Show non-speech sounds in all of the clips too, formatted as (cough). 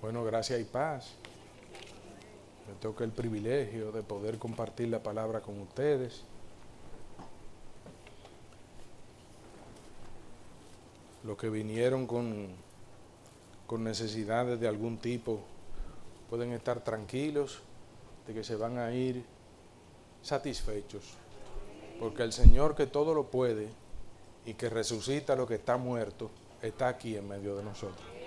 Bueno, gracias y paz. Me toca el privilegio de poder compartir la palabra con ustedes. Los que vinieron con, con necesidades de algún tipo pueden estar tranquilos de que se van a ir satisfechos. Porque el Señor que todo lo puede y que resucita lo que está muerto, está aquí en medio de nosotros.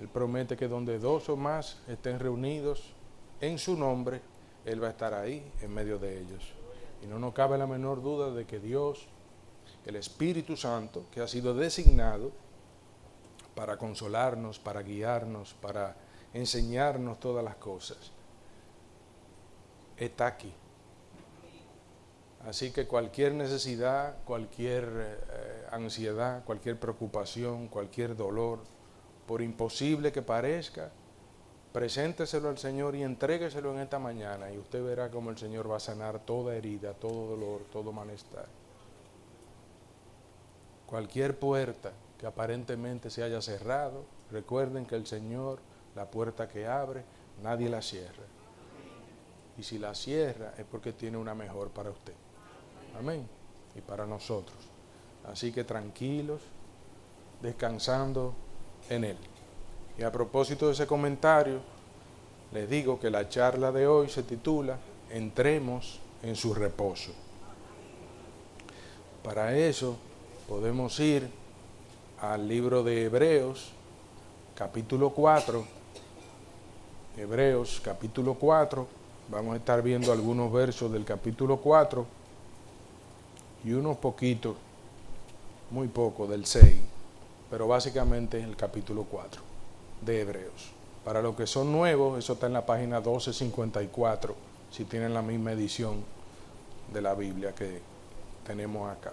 Él promete que donde dos o más estén reunidos en su nombre, Él va a estar ahí en medio de ellos. Y no nos cabe la menor duda de que Dios, el Espíritu Santo, que ha sido designado para consolarnos, para guiarnos, para enseñarnos todas las cosas, está aquí. Así que cualquier necesidad, cualquier eh, ansiedad, cualquier preocupación, cualquier dolor, por imposible que parezca, presénteselo al Señor y entrégueselo en esta mañana y usted verá cómo el Señor va a sanar toda herida, todo dolor, todo malestar. Cualquier puerta que aparentemente se haya cerrado, recuerden que el Señor, la puerta que abre, nadie la cierra. Y si la cierra es porque tiene una mejor para usted. Amén. Y para nosotros. Así que tranquilos, descansando en Él. Y a propósito de ese comentario, les digo que la charla de hoy se titula Entremos en su reposo. Para eso podemos ir al libro de Hebreos, capítulo 4. Hebreos, capítulo 4. Vamos a estar viendo algunos versos del capítulo 4 y unos poquitos, muy poco, del 6 pero básicamente es el capítulo 4 de Hebreos. Para los que son nuevos, eso está en la página 1254, si tienen la misma edición de la Biblia que tenemos acá.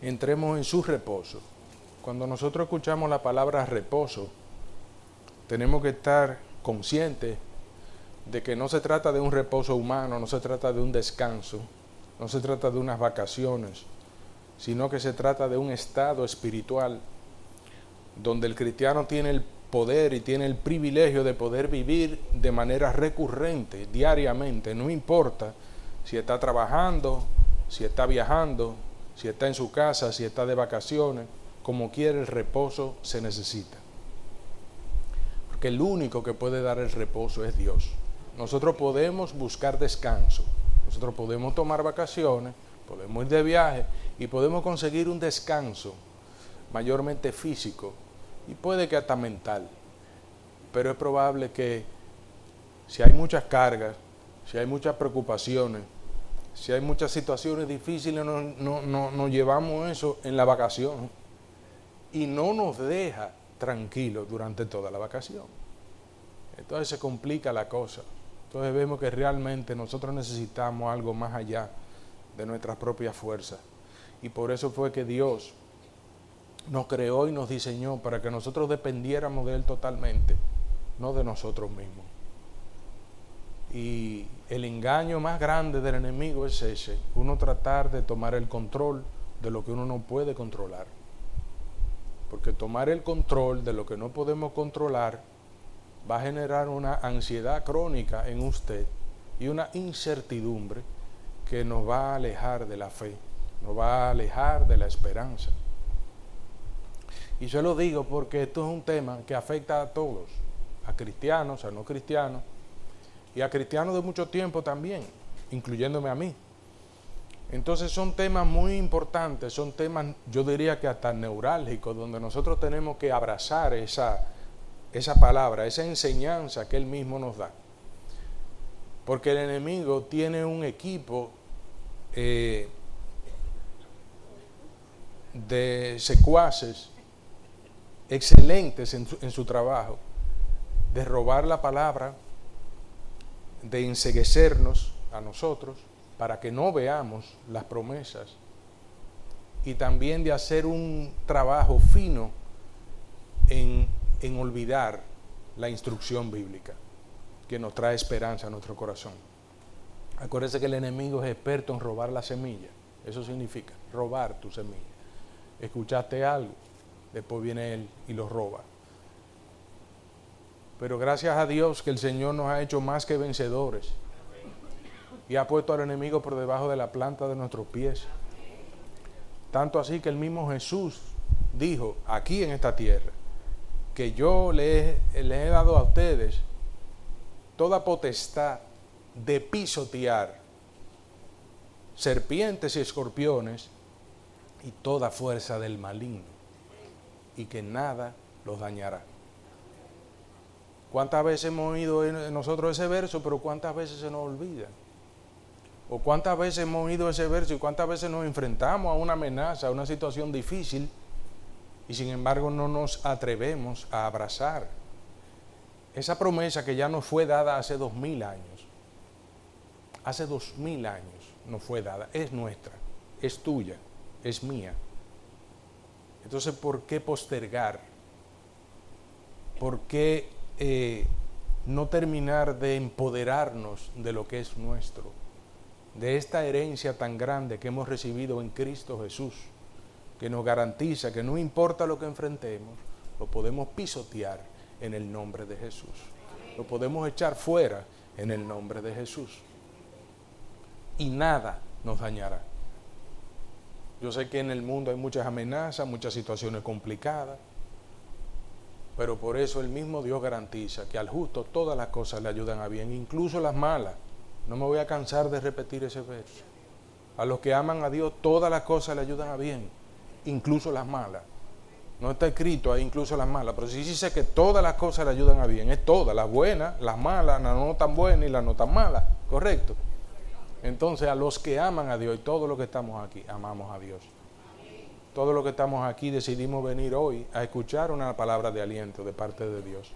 Entremos en su reposo. Cuando nosotros escuchamos la palabra reposo, tenemos que estar conscientes de que no se trata de un reposo humano, no se trata de un descanso, no se trata de unas vacaciones, sino que se trata de un estado espiritual donde el cristiano tiene el poder y tiene el privilegio de poder vivir de manera recurrente, diariamente, no importa si está trabajando, si está viajando, si está en su casa, si está de vacaciones, como quiera el reposo se necesita. Porque el único que puede dar el reposo es Dios. Nosotros podemos buscar descanso, nosotros podemos tomar vacaciones, podemos ir de viaje y podemos conseguir un descanso mayormente físico y puede que hasta mental. Pero es probable que si hay muchas cargas, si hay muchas preocupaciones, si hay muchas situaciones difíciles, no, no, no, llevamos eso en la vacación y no nos deja tranquilos durante toda la vacación. Entonces se complica la cosa. Entonces vemos que realmente nosotros necesitamos algo más allá de nuestras propias fuerzas. Y por eso fue que Dios nos creó y nos diseñó para que nosotros dependiéramos de Él totalmente, no de nosotros mismos. Y el engaño más grande del enemigo es ese, uno tratar de tomar el control de lo que uno no puede controlar. Porque tomar el control de lo que no podemos controlar va a generar una ansiedad crónica en usted y una incertidumbre que nos va a alejar de la fe nos va a alejar de la esperanza. Y yo lo digo porque esto es un tema que afecta a todos, a cristianos, a no cristianos, y a cristianos de mucho tiempo también, incluyéndome a mí. Entonces son temas muy importantes, son temas, yo diría que hasta neurálgicos, donde nosotros tenemos que abrazar esa, esa palabra, esa enseñanza que Él mismo nos da. Porque el enemigo tiene un equipo eh, de secuaces excelentes en su, trabajo, de robar la palabra, de enseguecernos a nosotros para que no veamos las promesas y también de hacer un trabajo fino en, en olvidar la instrucción bíblica que nos trae esperanza a nuestro corazón. Acuérdense que el enemigo es experto en robar la semilla. Eso significa robar tu semilla escuchaste algo, después viene él y lo roba. Pero gracias a Dios que el Señor nos ha hecho más que vencedores y ha puesto al enemigo por debajo de la planta de nuestros pies. Tanto así que el mismo Jesús dijo aquí en esta tierra que yo les, les he dado a ustedes toda potestad de pisotear serpientes y escorpiones y toda fuerza del maligno, y que nada los dañará. ¿Cuántas veces hemos oído nosotros ese verso, pero cuántas veces se nos olvida? ¿O cuántas veces hemos oído ese verso y cuántas veces nos enfrentamos a una amenaza, a una situación difícil y sin embargo no nos atrevemos a abrazar esa promesa que ya nos fue dada hace dos mil años? Hace dos mil años no fue dada, es nuestra, es tuya, es mía. Entonces, ¿por qué postergar? ¿Por qué eh, no terminar de empoderarnos de lo que es nuestro? De esta herencia tan grande que hemos recibido en Cristo Jesús, que nos garantiza que no importa lo que enfrentemos, lo podemos pisotear en el nombre de Jesús. Lo podemos echar fuera en el nombre de Jesús y nada nos dañará. Yo sé que en el mundo hay muchas amenazas, muchas situaciones complicadas, pero por eso el mismo Dios garantiza que al justo todas las cosas le ayudan a bien, incluso las malas. No me voy a cansar de repetir ese verso. A los que aman a Dios todas las cosas le ayudan a bien, incluso las malas. No está escrito ahí incluso las malas, pero sí dice que todas las cosas le ayudan a bien. Es todas, las buenas, las malas, las no tan buenas y las no tan malas. ¿Correcto? Entonces a los que aman a Dios y todos los que estamos aquí, amamos a Dios. Todos los que estamos aquí decidimos venir hoy a escuchar una palabra de aliento de parte de Dios.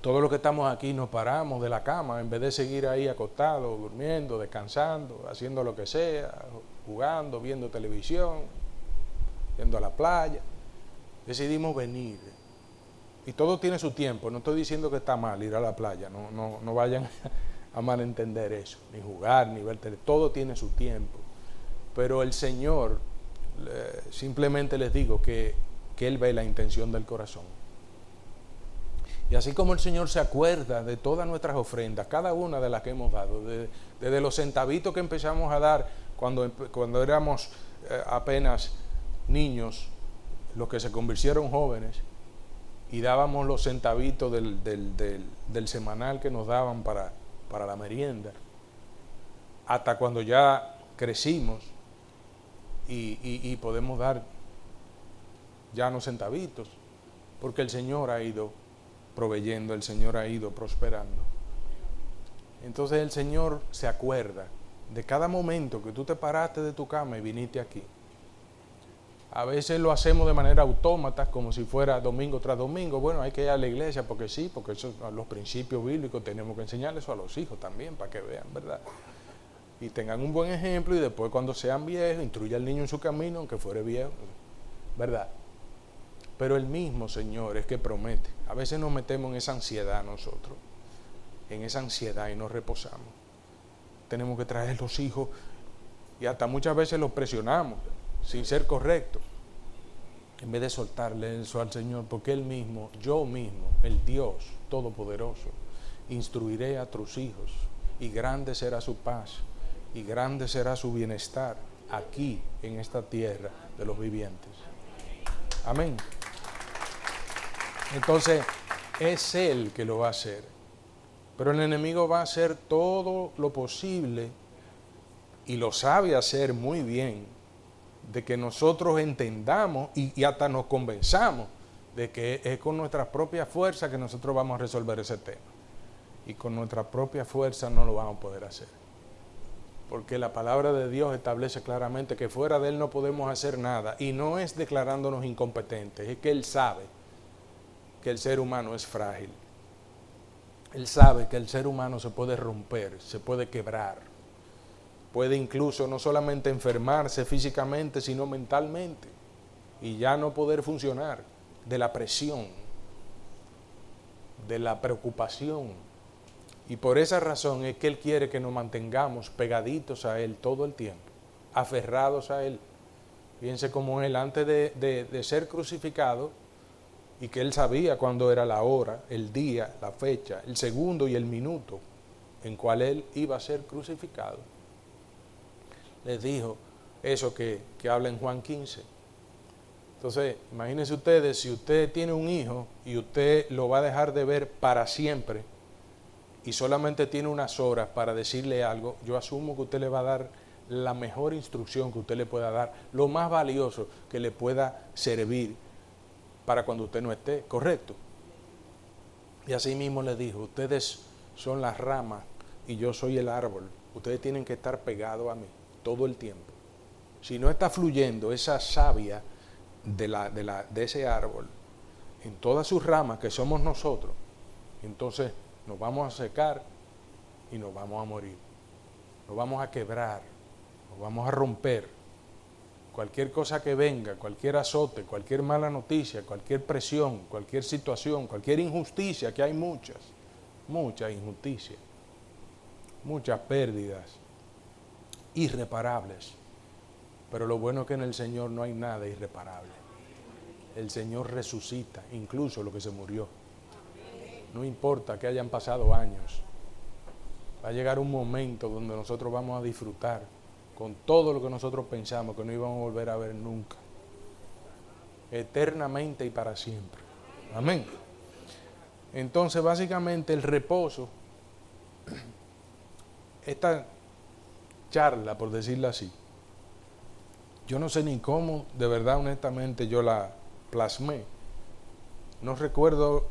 Todos los que estamos aquí nos paramos de la cama en vez de seguir ahí acostados, durmiendo, descansando, haciendo lo que sea, jugando, viendo televisión, yendo a la playa. Decidimos venir. Y todo tiene su tiempo. No estoy diciendo que está mal ir a la playa. No, no, no vayan a malentender eso, ni jugar, ni ver todo tiene su tiempo. Pero el Señor, simplemente les digo que, que Él ve la intención del corazón. Y así como el Señor se acuerda de todas nuestras ofrendas, cada una de las que hemos dado, desde los centavitos que empezamos a dar cuando, cuando éramos eh, apenas niños, los que se convirtieron jóvenes, y dábamos los centavitos del, del semanal que nos daban para, para la merienda, hasta cuando ya crecimos y, podemos dar ya no centavitos, porque el Señor ha ido proveyendo, el Señor ha ido prosperando. Entonces el Señor se acuerda de cada momento que tú te paraste de tu cama y viniste aquí. A veces lo hacemos de manera autómata, como si fuera domingo tras domingo. Bueno, hay que ir a la iglesia porque sí, porque eso, los principios bíblicos tenemos que enseñar eso a los hijos también, para que vean, ¿verdad? Y tengan un buen ejemplo y después cuando sean viejos, instruya al niño en su camino, aunque fuere viejo, ¿verdad? Pero el mismo Señor es que promete. A veces nos metemos en esa ansiedad nosotros, en esa ansiedad y nos reposamos. Tenemos que traer los hijos y hasta muchas veces los presionamos sin ser correcto, en vez de soltarle eso al Señor, porque Él mismo, yo mismo, el Dios Todopoderoso, instruiré a tus hijos, y grande será su paz, y grande será su bienestar aquí en esta tierra de los vivientes. Amén. Entonces, es Él que lo va a hacer. Pero el enemigo va a hacer todo lo posible y lo sabe hacer muy bien de que nosotros entendamos y, hasta nos convenzamos de que es con nuestra propia fuerza que nosotros vamos a resolver ese tema. Y con nuestra propia fuerza no lo vamos a poder hacer. Porque la palabra de Dios establece claramente que fuera de Él no podemos hacer nada. Y no es declarándonos incompetentes, es que Él sabe que el ser humano es frágil. Él sabe que el ser humano se puede romper, se puede quebrar puede incluso no solamente enfermarse físicamente, sino mentalmente, y ya no poder funcionar de la presión, de la preocupación. Y por esa razón es que Él quiere que nos mantengamos pegaditos a Él todo el tiempo, aferrados a Él. Fíjense como Él, antes de, de ser crucificado, y que él sabía cuándo era la hora, el día, la fecha, el segundo y el minuto en cual él iba a ser crucificado, les dijo eso que, que habla en Juan 15. Entonces, imagínense ustedes, si usted tiene un hijo y usted lo va a dejar de ver para siempre y solamente tiene unas horas para decirle algo, yo asumo que usted le va a dar la mejor instrucción que usted le pueda dar, lo más valioso que le pueda servir para cuando usted no esté, correcto. Y así mismo le dijo, ustedes son las ramas y yo soy el árbol, ustedes tienen que estar pegados a mí todo el tiempo. Si no está fluyendo esa savia de, la, de, la, de ese árbol en todas sus ramas, que somos nosotros, entonces nos vamos a secar y nos vamos a morir. Nos vamos a quebrar, nos vamos a romper cualquier cosa que venga, cualquier azote, cualquier mala noticia, cualquier presión, cualquier situación, cualquier injusticia, que hay muchas, muchas injusticias, muchas pérdidas irreparables. Pero lo bueno es que en el Señor no hay nada irreparable. El Señor resucita, incluso lo que se murió. No importa que hayan pasado años. Va a llegar un momento donde nosotros vamos a disfrutar con todo lo que nosotros pensamos que no íbamos a volver a ver nunca. Eternamente y para siempre. Amén. Entonces, básicamente el reposo, (clears throat) esta charla, por decirlo así, yo no sé ni cómo, de verdad, honestamente, yo la plasmé. No recuerdo,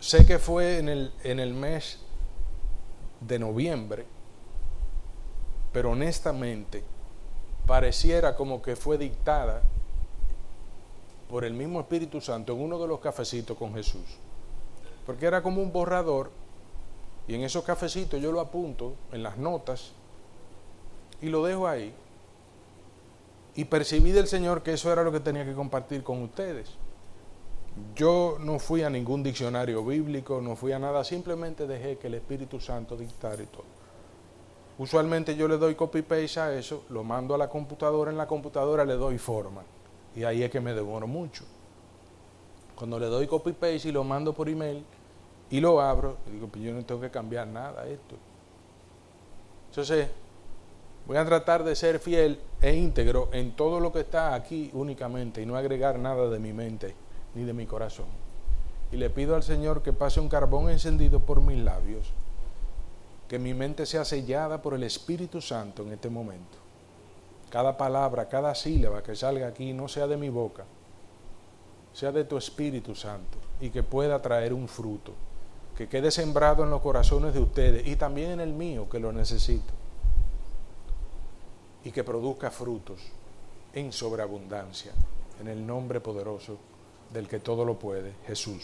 sé que fue en el, en el mes de noviembre, pero honestamente pareciera como que fue dictada por el mismo Espíritu Santo en uno de los cafecitos con Jesús. Porque era como un borrador y en esos cafecitos yo lo apunto en las notas y lo dejo ahí. Y percibí del Señor que eso era lo que tenía que compartir con ustedes. Yo no fui a ningún diccionario bíblico, no fui a nada, simplemente dejé que el Espíritu Santo dictara y todo. Usualmente yo le doy copy-paste a eso, lo mando a la computadora, en la computadora le doy forma. Y ahí es que me demoro mucho. Cuando le doy copy-paste y lo mando por email y lo abro, digo, pues yo no tengo que cambiar nada esto. Entonces, voy a tratar de ser fiel e íntegro en todo lo que está aquí únicamente y no agregar nada de mi mente ni de mi corazón. Y le pido al Señor que pase un carbón encendido por mis labios que mi mente sea sellada por el Espíritu Santo en este momento. Cada palabra, cada sílaba que salga aquí no sea de mi boca, sea de tu Espíritu Santo y que pueda traer un fruto, que quede sembrado en los corazones de ustedes y también en el mío que lo necesito y que produzca frutos en sobreabundancia, en el nombre poderoso del que todo lo puede, Jesús.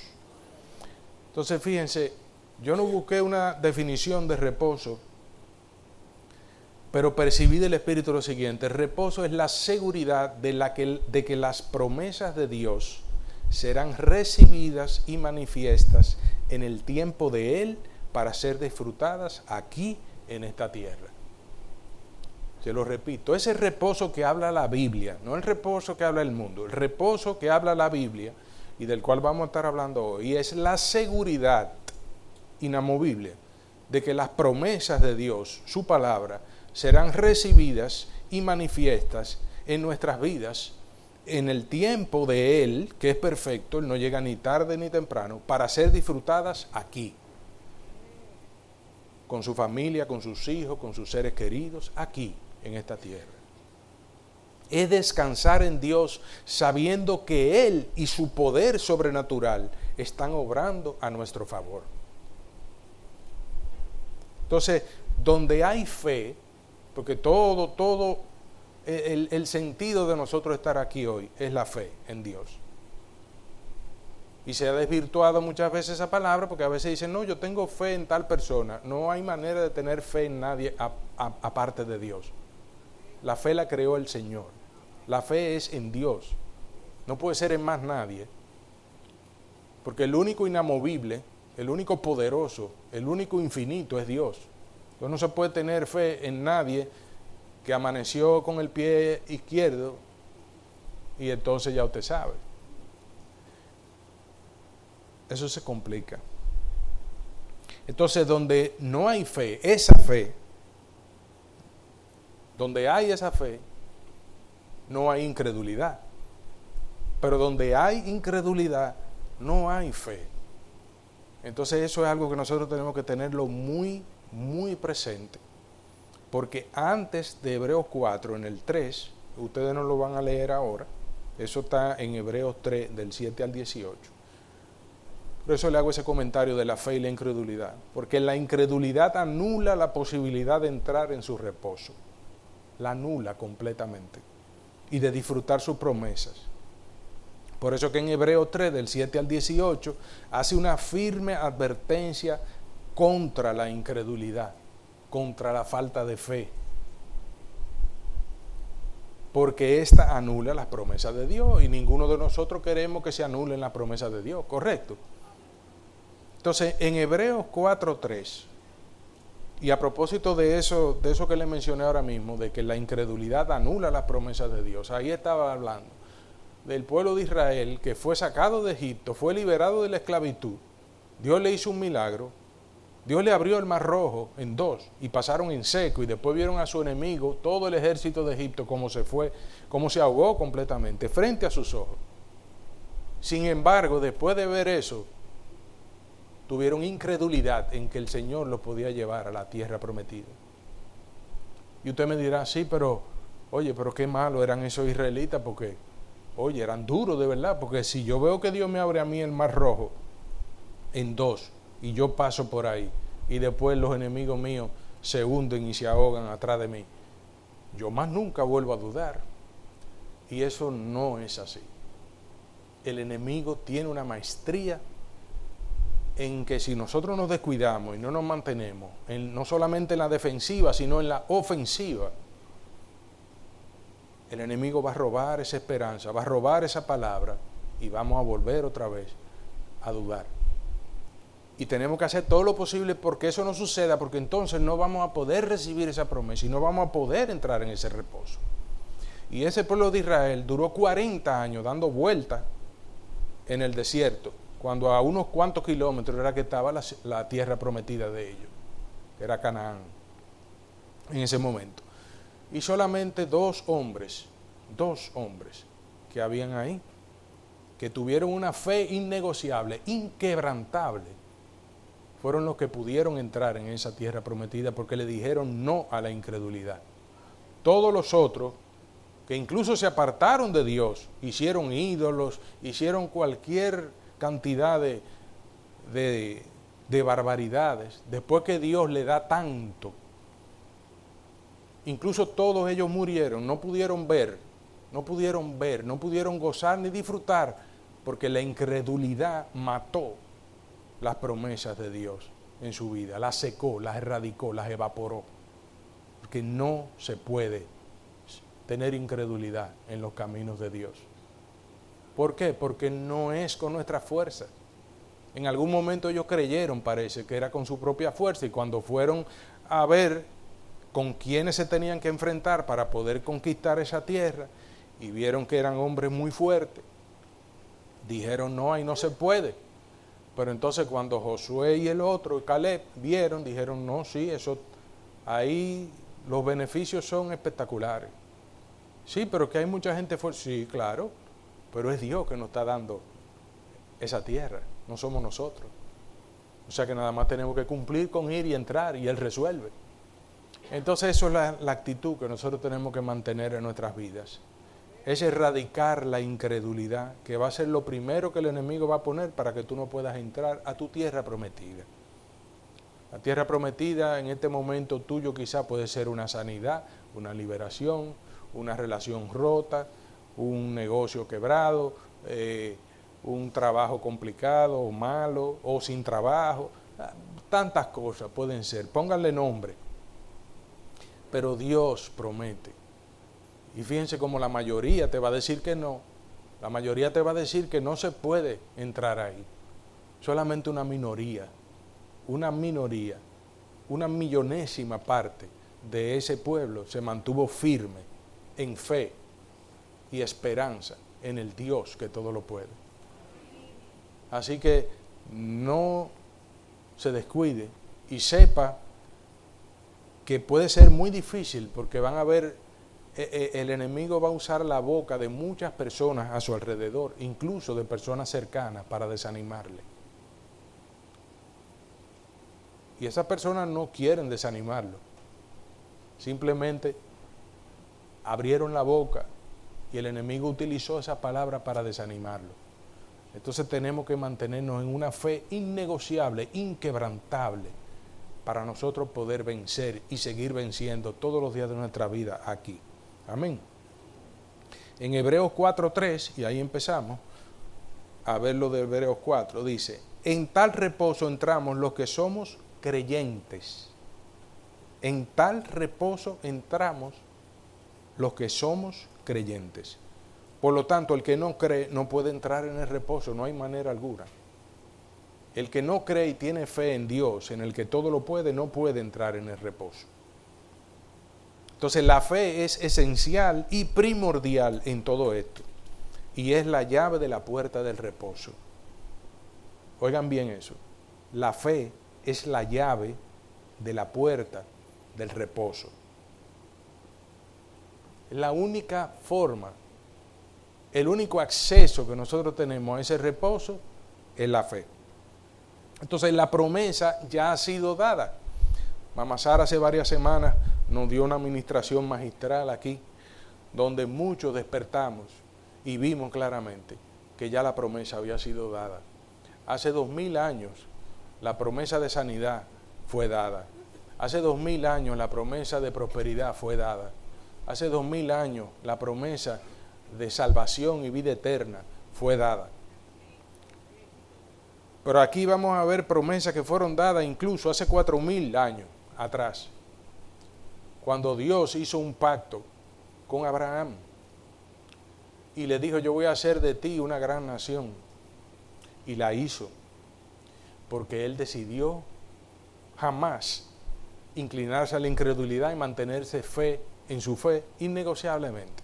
Entonces fíjense, yo no busqué una definición de reposo, pero percibí del Espíritu lo siguiente, reposo es la seguridad de, la que, de que las promesas de Dios serán recibidas y manifiestas en el tiempo de Él para ser disfrutadas aquí en esta tierra. Se lo repito, ese reposo que habla la Biblia, no el reposo que habla el mundo, el reposo que habla la Biblia y del cual vamos a estar hablando hoy, es la seguridad inamovible de que las promesas de Dios, su palabra, serán recibidas y manifiestas en nuestras vidas en el tiempo de Él, que es perfecto, Él no llega ni tarde ni temprano, para ser disfrutadas aquí, con su familia, con sus hijos, con sus seres queridos, aquí, en esta tierra. Es descansar en Dios sabiendo que Él y su poder sobrenatural están obrando a nuestro favor. Entonces, donde hay fe, porque todo, todo, el, sentido de nosotros estar aquí hoy es la fe en Dios. Y se ha desvirtuado muchas veces esa palabra porque a veces dicen, no, yo tengo fe en tal persona. No hay manera de tener fe en nadie aparte de Dios. La fe la creó el Señor. La fe es en Dios. No puede ser en más nadie. Porque el único inamovible el único poderoso, el único infinito es Dios. Entonces no se puede tener fe en nadie que amaneció con el pie izquierdo y entonces ya usted sabe. eso se complica. Entonces, donde no hay fe, esa fe, donde hay esa fe, no hay incredulidad. Pero donde hay incredulidad, no hay fe. Entonces eso es algo que nosotros tenemos que tenerlo muy, muy presente. Porque antes de Hebreos 4, en el 3, ustedes no lo van a leer ahora, eso está en Hebreos 3, del 7 al 18. Por eso le hago ese comentario de la fe y la incredulidad. Porque la incredulidad anula la posibilidad de entrar en su reposo. La anula completamente. Y de disfrutar sus promesas. Por eso que en Hebreo 3, del 7 al 18, hace una firme advertencia contra la incredulidad, contra la falta de fe. Porque esta anula las promesas de Dios y ninguno de nosotros queremos que se anulen las promesas de Dios, ¿correcto? Entonces, en Hebreos 4.3, y a propósito de eso, de eso que le mencioné ahora mismo, de que la incredulidad anula las promesas de Dios, ahí estaba hablando. Del pueblo de Israel que fue sacado de Egipto, fue liberado de la esclavitud, Dios le hizo un milagro, Dios le abrió el mar rojo en dos y pasaron en seco y después vieron a su enemigo, todo el ejército de Egipto, como se fue, como se ahogó completamente frente a sus ojos. Sin embargo, después de ver eso, tuvieron incredulidad en que el Señor los podía llevar a la tierra prometida. Y usted me dirá, sí, pero, oye, pero qué malo eran esos israelitas porque Oye, eran duros de verdad, porque si yo veo que Dios me abre a mí el mar rojo en dos y yo paso por ahí y después los enemigos míos se hunden y se ahogan atrás de mí, yo más nunca vuelvo a dudar. Y eso no es así. El enemigo tiene una maestría en que si nosotros nos descuidamos y no nos mantenemos, no solamente en la defensiva, sino en la ofensiva, el enemigo va a robar esa esperanza, va a robar esa palabra y vamos a volver otra vez a dudar. Y tenemos que hacer todo lo posible porque eso no suceda, porque entonces no vamos a poder recibir esa promesa y no vamos a poder entrar en ese reposo. Y ese pueblo de Israel duró 40 años dando vueltas en el desierto, cuando a unos cuantos kilómetros era que estaba la, la tierra prometida de ellos, que era Canaán, en ese momento y solamente dos hombres, dos hombres que habían ahí, que tuvieron una fe innegociable, inquebrantable, fueron los que pudieron entrar en esa tierra prometida porque le dijeron no a la incredulidad. Todos los otros, que incluso se apartaron de Dios, hicieron ídolos, hicieron cualquier cantidad de, de, de barbaridades, después que Dios le da tanto, Incluso todos ellos murieron, no pudieron ver, no pudieron ver, no pudieron gozar ni disfrutar, porque la incredulidad mató las promesas de Dios en su vida, las secó, las erradicó, las evaporó. Porque no se puede tener incredulidad en los caminos de Dios. ¿Por qué? Porque no es con nuestra fuerza. En algún momento ellos creyeron, parece, que era con su propia fuerza y cuando fueron a ver con quienes se tenían que enfrentar para poder conquistar esa tierra y vieron que eran hombres muy fuertes, dijeron no, ahí no se puede. Pero entonces cuando Josué y el otro, Caleb, vieron, dijeron no, sí, eso, ahí los beneficios son espectaculares. Sí, pero que hay mucha gente fuerte. Sí, claro, pero es Dios que nos está dando esa tierra, no somos nosotros. O sea que nada más tenemos que cumplir con ir y entrar y Él resuelve. Entonces eso es la, actitud que nosotros tenemos que mantener en nuestras vidas. Es erradicar la incredulidad, que va a ser lo primero que el enemigo va a poner para que tú no puedas entrar a tu tierra prometida. La tierra prometida en este momento tuyo quizá puede ser una sanidad, una liberación, una relación rota, un negocio quebrado, eh, un trabajo complicado o malo o sin trabajo. Tantas cosas pueden ser. Pónganle nombre pero Dios promete. Y fíjense cómo la mayoría te va a decir que no. La mayoría te va a decir que no se puede entrar ahí. Solamente una minoría, una minoría, una millonésima parte de ese pueblo se mantuvo firme en fe y esperanza en el Dios que todo lo puede. Así que no se descuide y sepa que puede ser muy difícil porque van a ver, eh, eh, el enemigo va a usar la boca de muchas personas a su alrededor, incluso de personas cercanas, para desanimarle. Y esas personas no quieren desanimarlo, simplemente abrieron la boca y el enemigo utilizó esa palabra para desanimarlo. Entonces tenemos que mantenernos en una fe innegociable, inquebrantable, para nosotros poder vencer y seguir venciendo todos los días de nuestra vida aquí. Amén. En Hebreos 4.3, y ahí empezamos a ver lo de Hebreos 4, dice, en tal reposo entramos los que somos creyentes. En tal reposo entramos los que somos creyentes. Por lo tanto, el que no cree no puede entrar en el reposo, no hay manera alguna. El que no cree y tiene fe en Dios, en el que todo lo puede, no puede entrar en el reposo. Entonces la fe es esencial y primordial en todo esto. Y es la llave de la puerta del reposo. Oigan bien eso. La fe es la llave de la puerta del reposo. La única forma, el único acceso que nosotros tenemos a ese reposo es la fe. Entonces la promesa ya ha sido dada. Mamá Sara hace varias semanas nos dio una administración magistral aquí, donde muchos despertamos y vimos claramente que ya la promesa había sido dada. Hace dos mil años la promesa de sanidad fue dada. Hace dos mil años la promesa de prosperidad fue dada. Hace dos mil años la promesa de salvación y vida eterna fue dada. Pero aquí vamos a ver promesas que fueron dadas incluso hace cuatro mil años atrás, cuando Dios hizo un pacto con Abraham y le dijo, yo voy a hacer de ti una gran nación. Y la hizo, porque él decidió jamás inclinarse a la incredulidad y mantenerse fe en su fe innegociablemente,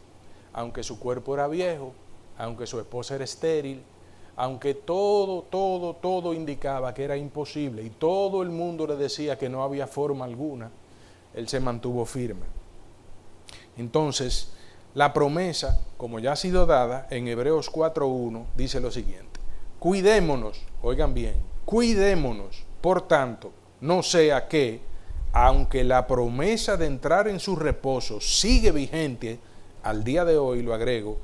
aunque su cuerpo era viejo, aunque su esposa era estéril, aunque todo, todo, todo indicaba que era imposible y todo el mundo le decía que no había forma alguna, él se mantuvo firme. Entonces, la promesa, como ya ha sido dada en Hebreos 4.1, dice lo siguiente, cuidémonos, oigan bien, cuidémonos, por tanto, no sea que aunque la promesa de entrar en su reposo sigue vigente, al día de hoy lo agrego,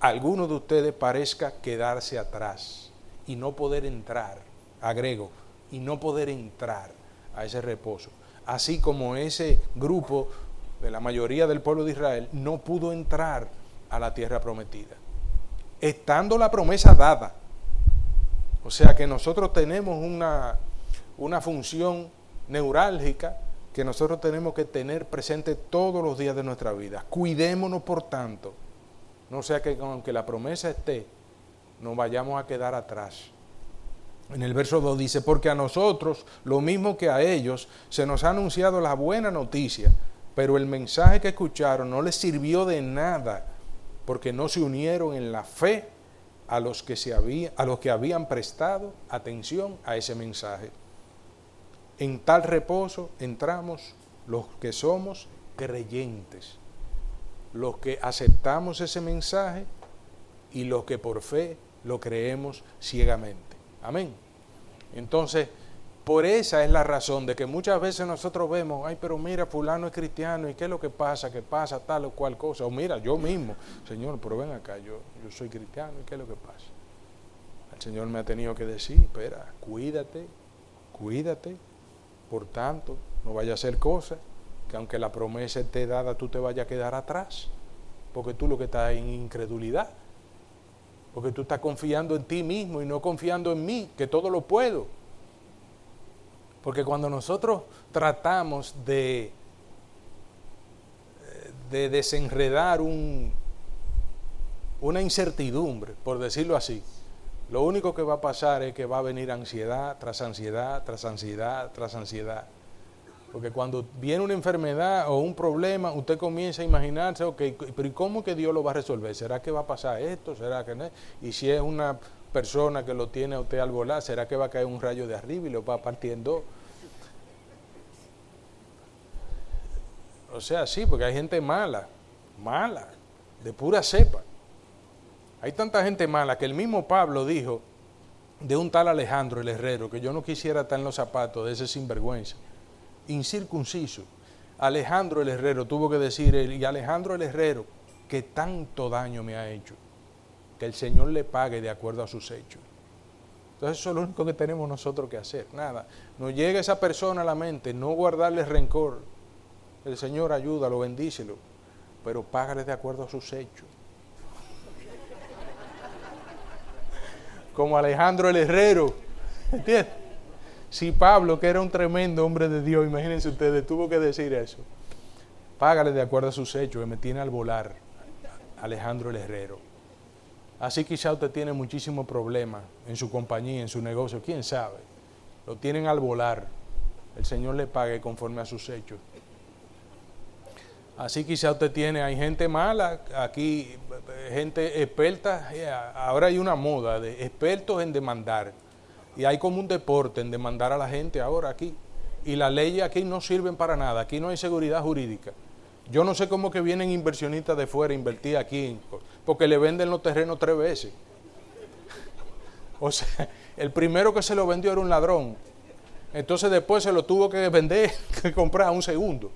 alguno de ustedes parezca quedarse atrás y no poder entrar, agrego, y no poder entrar a ese reposo. Así como ese grupo de la mayoría del pueblo de Israel no pudo entrar a la tierra prometida, estando la promesa dada. O sea que nosotros tenemos una, una función neurálgica que nosotros tenemos que tener presente todos los días de nuestra vida. Cuidémonos, por tanto, no sea que aunque la promesa esté, nos vayamos a quedar atrás. En el verso 2 dice, porque a nosotros, lo mismo que a ellos, se nos ha anunciado la buena noticia, pero el mensaje que escucharon no les sirvió de nada, porque no se unieron en la fe a los que, se había, a los que habían prestado atención a ese mensaje. En tal reposo entramos los que somos creyentes, los que aceptamos ese mensaje y los que por fe lo creemos ciegamente. Amén. Entonces, por esa es la razón de que muchas veces nosotros vemos, ay, pero mira, fulano es cristiano, ¿y qué es lo que pasa? ¿Qué pasa tal o cual cosa? O mira, yo mismo, Señor, pero ven acá, yo, yo soy cristiano, ¿y qué es lo que pasa? El Señor me ha tenido que decir, espera, cuídate, cuídate, por tanto, no vaya a ser cosa que aunque la promesa esté dada, tú te vayas a quedar atrás. Porque tú lo que estás en incredulidad. Porque tú estás confiando en ti mismo y no confiando en mí, que todo lo puedo. Porque cuando nosotros tratamos de, de desenredar un, una incertidumbre, por decirlo así, lo único que va a pasar es que va a venir ansiedad tras ansiedad, tras ansiedad, tras ansiedad. Porque cuando viene una enfermedad o un problema, usted comienza a imaginarse, ok, pero ¿y cómo que Dios lo va a resolver? ¿Será que va a pasar esto? ¿Será que no? Y si es una persona que lo tiene a usted al volar, ¿será que va a caer un rayo de arriba y lo va partiendo? O sea, sí, porque hay gente mala, mala, de pura cepa. Hay tanta gente mala que el mismo Pablo dijo de un tal Alejandro el herrero, que yo no quisiera estar en los zapatos de ese sinvergüenza, incircunciso. Alejandro el herrero tuvo que decir, y Alejandro el herrero, que tanto daño me ha hecho, que el Señor le pague de acuerdo a sus hechos. Entonces eso es lo único que tenemos nosotros que hacer, nada. Nos llega esa persona a la mente, no guardarle rencor, el Señor ayúdalo, bendícelo, pero págale de acuerdo a sus hechos. Como Alejandro el Herrero, ¿entiendes? Si Pablo, que era un tremendo hombre de Dios, imagínense ustedes, tuvo que decir eso. Págale de acuerdo a sus hechos, que me tiene al volar, Alejandro el Herrero. Así quizá usted tiene muchísimos problemas en su compañía, en su negocio, quién sabe. Lo tienen al volar. El Señor le pague conforme a sus hechos. Así quizá usted tiene, hay gente mala, aquí gente experta, ahora hay una moda de expertos en demandar. Y hay como un deporte en demandar a la gente ahora aquí. Y las leyes aquí no sirven para nada, aquí no hay seguridad jurídica. Yo no sé cómo que vienen inversionistas de fuera a invertir aquí, porque le venden los terrenos tres veces. O sea, el primero que se lo vendió era un ladrón. Entonces después se lo tuvo que vender, (laughs) que comprar a un segundo.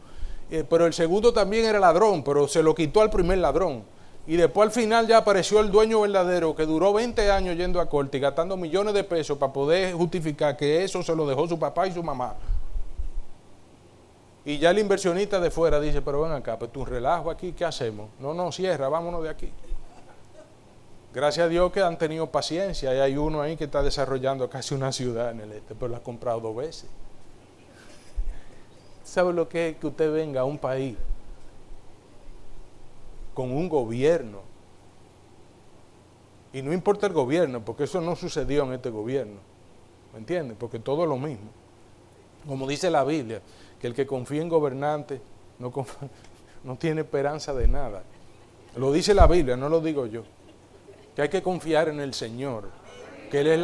Eh, pero el segundo también era ladrón, pero se lo quitó al primer ladrón. Y después al final ya apareció el dueño verdadero que duró 20 años yendo a corte y gastando millones de pesos para poder justificar que eso se lo dejó su papá y su mamá. Y ya el inversionista de fuera dice, pero ven acá, pues tu relajo aquí, ¿qué hacemos? No, no, cierra, vámonos de aquí. Gracias a Dios que han tenido paciencia y hay uno ahí que está desarrollando casi una ciudad en el este, pero lo ha comprado dos veces. ¿Sabe lo que es que usted venga a un país con un gobierno? Y no importa el gobierno, porque eso no sucedió en este gobierno. ¿Me entiende? Porque todo es lo mismo. Como dice la Biblia, que el que confía en gobernantes (laughs) no, tiene esperanza de nada. Lo dice la Biblia, no lo digo yo. Que hay que confiar en el Señor, que Él es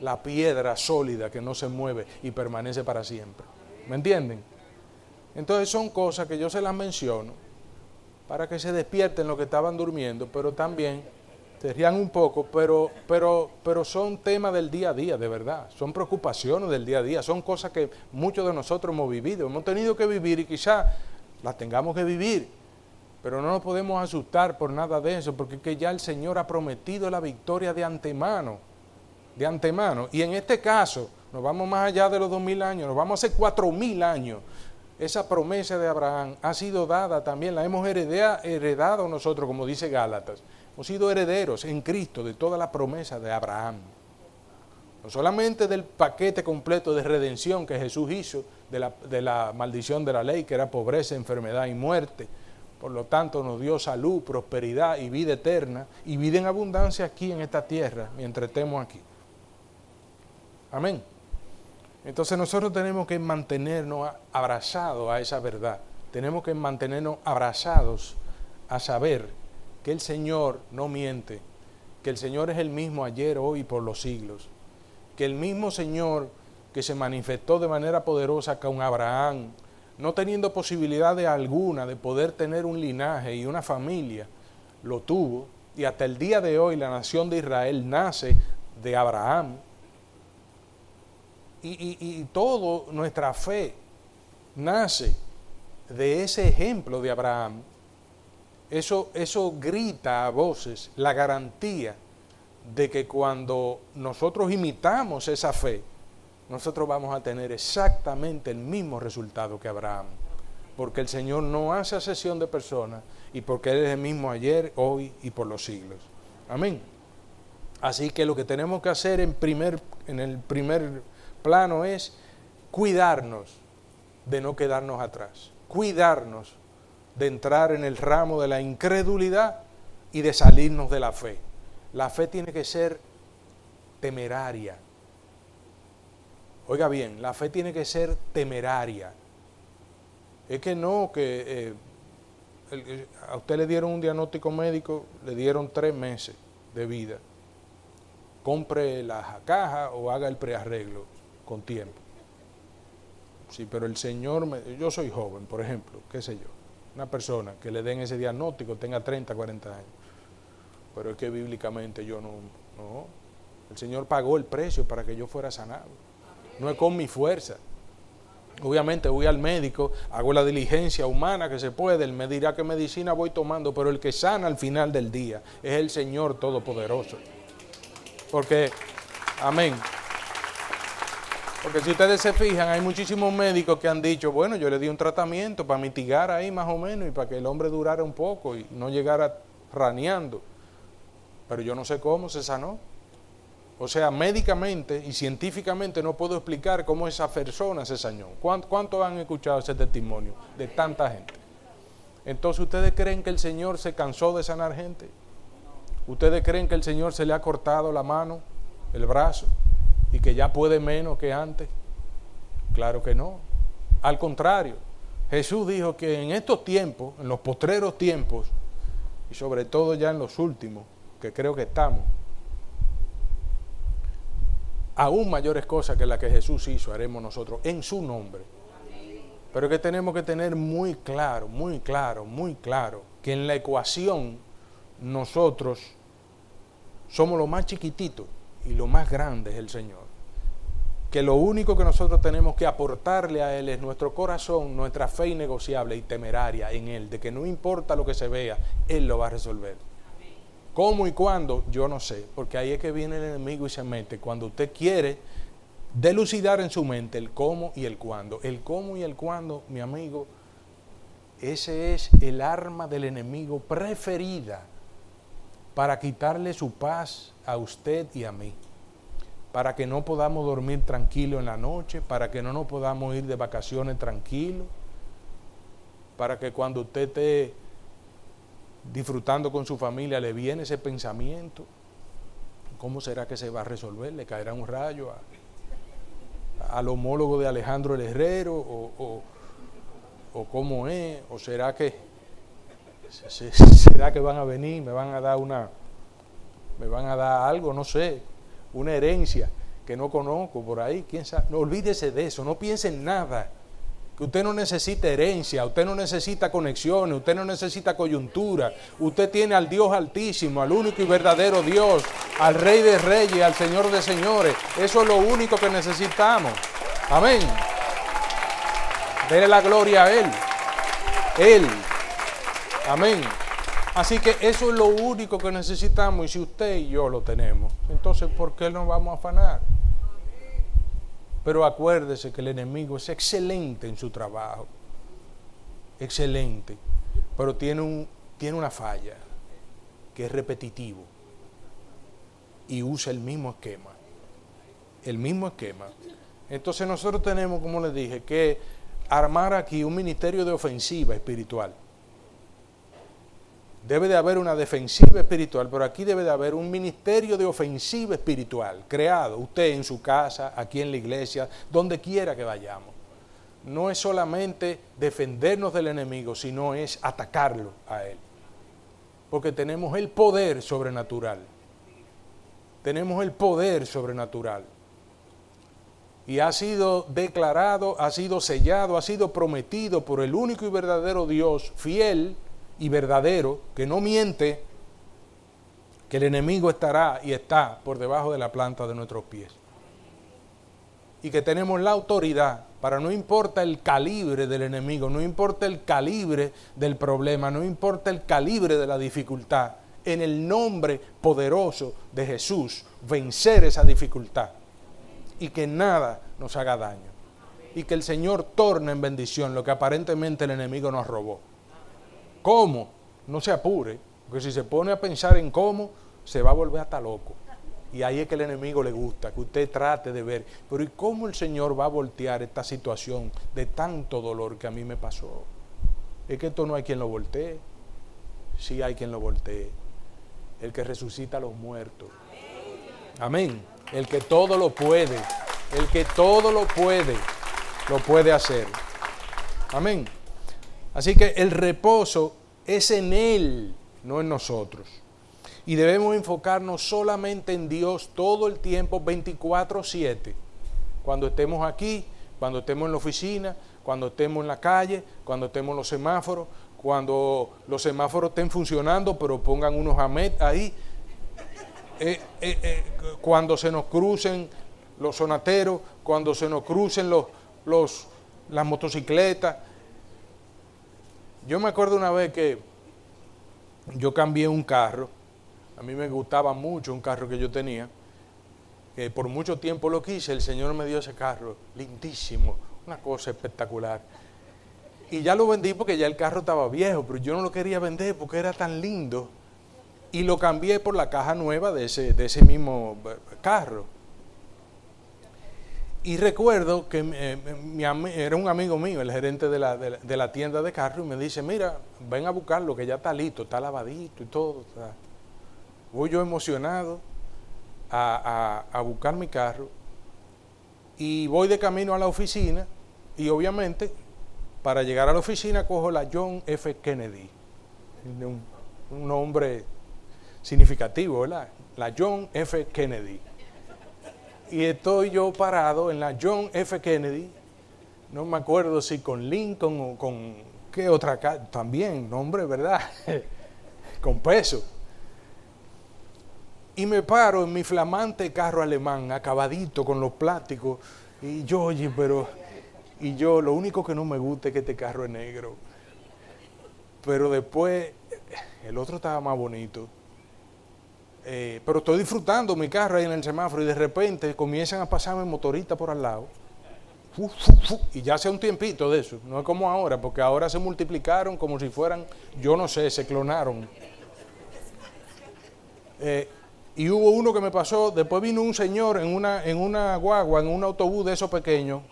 la piedra sólida que no se mueve y permanece para siempre. ¿Me entienden? Entonces son cosas que yo se las menciono para que se despierten los que estaban durmiendo, pero también se rían un poco, pero, pero, pero son temas del día a día, de verdad. Son preocupaciones del día a día, son cosas que muchos de nosotros hemos vivido, hemos tenido que vivir y quizá las tengamos que vivir, pero no nos podemos asustar por nada de eso, porque que ya el Señor ha prometido la victoria de antemano, de antemano. Y en este caso, nos vamos más allá de los dos mil años, nos vamos a hacer cuatro mil años esa promesa de Abraham ha sido dada también, la hemos heredado nosotros, como dice Gálatas. Hemos sido herederos en Cristo de toda la promesa de Abraham. No solamente del paquete completo de redención que Jesús hizo, de la, de la maldición de la ley, que era pobreza, enfermedad y muerte. Por lo tanto, nos dio salud, prosperidad y vida eterna y vida en abundancia aquí en esta tierra, mientras estemos aquí. Amén. Entonces nosotros tenemos que mantenernos abrazados a esa verdad. Tenemos que mantenernos abrazados a saber que el Señor no miente, que el Señor es el mismo ayer, hoy y por los siglos. Que el mismo Señor que se manifestó de manera poderosa con Abraham, no teniendo posibilidad de alguna de poder tener un linaje y una familia, lo tuvo. Y hasta el día de hoy la nación de Israel nace de Abraham, y, y, toda nuestra fe nace de ese ejemplo de Abraham. Eso, eso grita a voces la garantía de que cuando nosotros imitamos esa fe, nosotros vamos a tener exactamente el mismo resultado que Abraham. Porque el Señor no hace asesión de personas y porque Él es el mismo ayer, hoy y por los siglos. Amén. Así que lo que tenemos que hacer en, primer, en el primer plano es cuidarnos de no quedarnos atrás, cuidarnos de entrar en el ramo de la incredulidad y de salirnos de la fe. La fe tiene que ser temeraria. Oiga bien, la fe tiene que ser temeraria. Es que no, que eh, a usted le dieron un diagnóstico médico, le dieron tres meses de vida. compre la caja o haga el prearreglo con tiempo. Sí, pero el Señor, me, yo soy joven, por ejemplo, qué sé yo, una persona que le den ese diagnóstico tenga 30, 40 años. Pero es que bíblicamente yo no, no. El Señor pagó el precio para que yo fuera sanado. No es con mi fuerza. Obviamente voy al médico, hago la diligencia humana que se puede, él me dirá qué medicina voy tomando, pero el que sana al final del día es el Señor Todopoderoso. Porque, amén. Porque si ustedes se fijan, hay muchísimos médicos que han dicho, bueno, yo le di un tratamiento para mitigar ahí más o menos y para que el hombre durara un poco y no llegara raneando. Pero yo no sé cómo se sanó. O sea, médicamente y científicamente no puedo explicar cómo esa persona se sanó. ¿Cuántos han escuchado ese testimonio de tanta gente? Entonces, ¿ustedes creen que el Señor se cansó de sanar gente? ¿Ustedes creen que el Señor se le ha cortado la mano, el brazo, y que ya puede menos que antes? Claro que no. Al contrario, Jesús dijo que en estos tiempos, en los postreros tiempos, y sobre todo ya en los últimos, que creo que estamos, aún mayores cosas que las que Jesús hizo haremos nosotros en su nombre. Pero que tenemos que tener muy claro, muy claro, muy claro, que en la ecuación nosotros somos lo más chiquitito y lo más grande es el Señor. Que lo único que nosotros tenemos que aportarle a Él es nuestro corazón, nuestra fe innegociable y temeraria en Él, de que no importa lo que se vea, Él lo va a resolver. ¿Cómo y cuándo? Yo no sé, porque ahí es que viene el enemigo y se mete. Cuando usted quiere delucidar en su mente el cómo y el cuándo. El cómo y el cuándo, mi amigo, ese es el arma del enemigo preferida para quitarle su paz a usted y a mí. Para que no podamos dormir tranquilo en la noche, para que no nos podamos ir de vacaciones tranquilos, para que cuando usted esté disfrutando con su familia, le viene ese pensamiento, ¿cómo será que se va a resolver? ¿Le caerá un rayo al homólogo de Alejandro el Herrero? ¿O, o, cómo es? ¿O será que, será que van a venir, me van a dar una, me van a dar algo, no sé, una herencia que no conozco por ahí? ¿Quién sabe? No olvídese de eso, no piense en nada que usted no necesita herencia, usted no necesita conexiones, usted no necesita coyuntura, usted tiene al Dios altísimo, al único y verdadero Dios, al Rey de Reyes, al Señor de Señores. Eso es lo único que necesitamos. Amén. Dele la gloria a Él. Él. Amén. Así que eso es lo único que necesitamos y si usted y yo lo tenemos, entonces ¿por qué nos vamos a afanar? Pero acuérdese que el enemigo es excelente en su trabajo. Excelente. Pero tiene, un, tiene una falla, que es repetitivo. Y usa el mismo esquema. El mismo esquema. Entonces nosotros tenemos, como les dije, que armar aquí un ministerio de ofensiva espiritual. Debe de haber una defensiva espiritual, pero aquí debe de haber un ministerio de ofensiva espiritual creado, usted en su casa, aquí en la iglesia, donde quiera que vayamos. No es solamente defendernos del enemigo, sino es atacarlo a él. Porque tenemos el poder sobrenatural. Tenemos el poder sobrenatural. Y ha sido declarado, ha sido sellado, ha sido prometido por el único y verdadero Dios fiel y verdadero, que no miente, que el enemigo estará y está por debajo de la planta de nuestros pies. Y que tenemos la autoridad para no importa el calibre del enemigo, no importa el calibre del problema, no importa el calibre de la dificultad, en el nombre poderoso de Jesús, vencer esa dificultad y que nada nos haga daño. Y que el Señor torne en bendición lo que aparentemente el enemigo nos robó. ¿Cómo? No se apure, porque si se pone a pensar en cómo, se va a volver hasta loco. Y ahí es que el enemigo le gusta, que usted trate de ver, pero ¿y cómo el Señor va a voltear esta situación de tanto dolor que a mí me pasó? Es que esto no hay quien lo voltee. Sí hay quien lo voltee. El que resucita a los muertos. Amén. El que todo lo puede. El que todo lo puede, lo puede hacer. Amén. Así que el reposo es en Él, no en nosotros. Y debemos enfocarnos solamente en Dios todo el tiempo, 24/7. Cuando estemos aquí, cuando estemos en la oficina, cuando estemos en la calle, cuando estemos en los semáforos, cuando los semáforos estén funcionando, pero pongan unos AMET ahí. Eh, eh, eh, cuando se nos crucen los sonateros, cuando se nos crucen los, los, las motocicletas. Yo me acuerdo una vez que yo cambié un carro, a mí me gustaba mucho un carro que yo tenía, que por mucho tiempo lo quise, el Señor me dio ese carro, lindísimo, una cosa espectacular. Y ya lo vendí porque ya el carro estaba viejo, pero yo no lo quería vender porque era tan lindo. Y lo cambié por la caja nueva de ese, de ese mismo eh, carro. Y recuerdo que eh, era un amigo mío, el gerente de la, de, la, tienda de carro, y me dice, mira, ven a buscarlo, que ya está listo, está lavadito y todo. Voy yo emocionado a, a, a buscar mi carro y voy de camino a la oficina y obviamente para llegar a la oficina cojo la John F. Kennedy, un, un nombre significativo, ¿verdad? La John F. Kennedy y estoy yo parado en la John F. Kennedy, no me acuerdo si con Lincoln o con qué otra, también, nombre, ¿verdad? (laughs) con peso. Y me paro en mi flamante carro alemán, acabadito con los plásticos, y yo, oye, pero, y yo, lo único que no me gusta es que este carro es negro. Pero después, el otro estaba más bonito. Eh, pero estoy disfrutando mi carro ahí en el semáforo y de repente comienzan a pasarme motoristas por al lado. y ya hace un tiempito de eso, no es como ahora, porque ahora se multiplicaron como si fueran, yo no sé, se clonaron. Eh, y hubo uno que me pasó, después vino un señor en una, en una guagua, en un autobús de esos pequeños,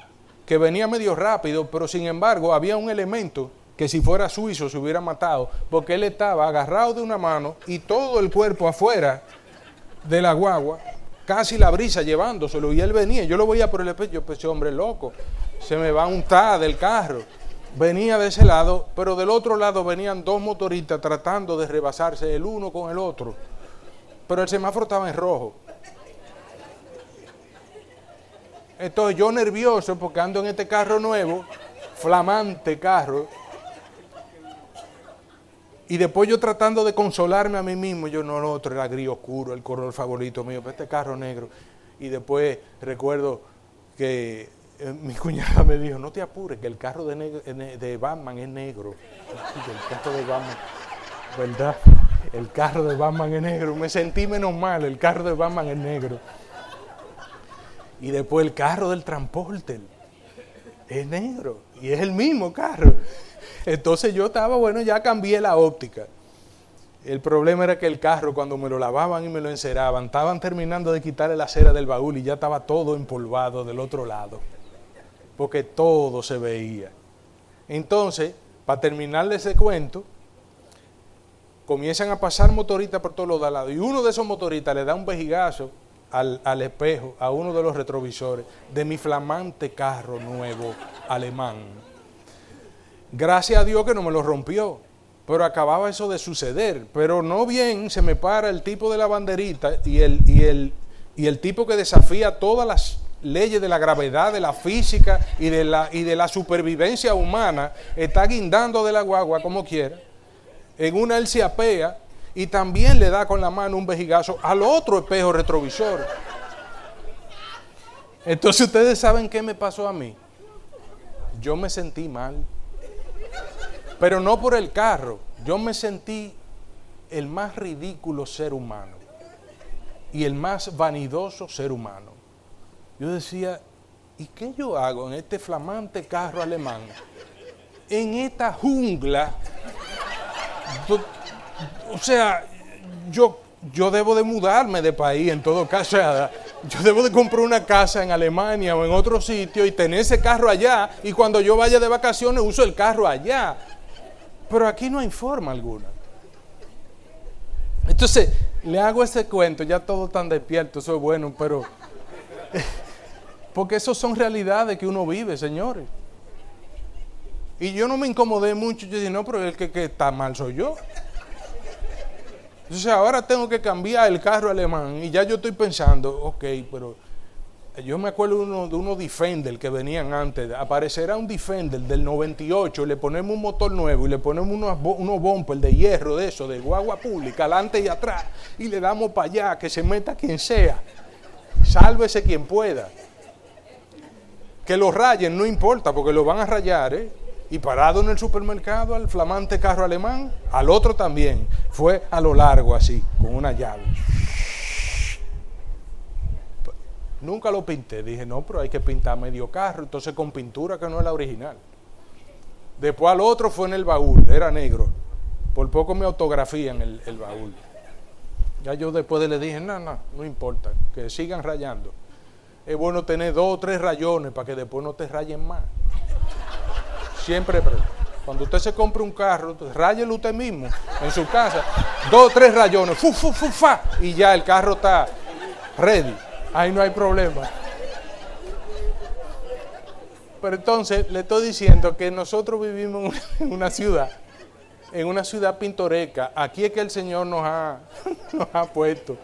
que venía medio rápido, pero sin embargo había un elemento que si fuera suizo se hubiera matado, porque él estaba agarrado de una mano y todo el cuerpo afuera de la guagua, casi la brisa llevándoselo, y él venía, yo lo veía por el espejo, yo pensé, hombre loco, se me va a untar del carro. Venía de ese lado, pero del otro lado venían dos motoristas tratando de rebasarse el uno con el otro. Pero el semáforo estaba en rojo. Entonces yo nervioso porque ando en este carro nuevo, flamante carro, y después yo tratando de consolarme a mí mismo, yo no, el otro era gris oscuro, el color favorito mío, pero este carro negro. Y después recuerdo que eh, mi (laughs) cuñada me dijo, no te apures, que el carro de, de Batman es negro. (laughs) el carro de Batman, ¿verdad? El carro de Batman es negro. Me sentí menos mal, el carro de Batman es negro. Y después el carro del transporte es negro. Y es el mismo carro. Entonces yo estaba, bueno, ya cambié la óptica. El problema era que el carro, cuando me lo lavaban y me lo enceraban, estaban terminando de quitarle la cera del baúl y ya estaba todo empolvado del otro lado. Porque todo se veía. Entonces, para terminarle ese cuento, comienzan a pasar motoristas por todos los lados. Y uno de esos motoristas le da un vejigazo al, al, espejo, a uno de los retrovisores de mi flamante carro nuevo alemán. Gracias a Dios que no me lo rompió. Pero acababa eso de suceder. Pero no bien se me para el tipo de la banderita y el, y el, y el tipo que desafía todas las leyes de la gravedad, de la física y de la, y de la supervivencia humana, está guindando de la guagua como quiera. En una él se apea y también le da con la mano un vejigazo al otro espejo retrovisor. Entonces ustedes saben qué me pasó a mí. Yo me sentí mal. Pero no por el carro. Yo me sentí el más ridículo ser humano y el más vanidoso ser humano. Yo decía, ¿y qué yo hago en este flamante carro alemán? En esta jungla. O sea, yo, yo debo de mudarme de país en todo caso. Yo debo de comprar una casa en Alemania o en otro sitio y tener ese carro allá. Y cuando yo vaya de vacaciones uso el carro allá. Pero aquí no hay forma alguna. Entonces, le hago ese cuento, ya todo tan despierto, eso es bueno, pero... Porque eso son realidades que uno vive, señores. Y yo no me incomodé mucho, yo dije, no, pero el que, que está mal soy yo. Entonces ahora tengo que cambiar el carro alemán y ya yo estoy pensando, ok, pero yo me acuerdo uno, de unos Defender que venían antes. Aparecerá un Defender del 98, le ponemos un motor nuevo y le ponemos unos, unos bumpers de hierro de eso, de guagua pública, adelante y atrás, y le damos para allá, que se meta quien sea. Sálvese quien pueda. Que lo rayen, no importa, porque lo van a rayar, ¿eh? Y parado en el supermercado al flamante carro alemán, al otro también. Fue a lo largo así, con una llave. Nunca lo pinté. Dije, no, pero hay que pintar medio carro. Entonces con pintura que no es la original. Después al otro fue en el baúl, era negro. Por poco me autografían el, el baúl. Ya yo después le dije, no, no, no importa, que sigan rayando. Es bueno tener dos o tres rayones para que después no te rayen más. Siempre, cuando usted se compre un carro, rayelo usted mismo en su casa. Dos o tres rayones, fu, fu, fu, fa, y ya el carro está ready ahí no hay problema. Pero entonces le estoy diciendo que nosotros vivimos en una ciudad, en una ciudad pintoresca. Aquí es que el Señor nos ha, (laughs) nos ha puesto.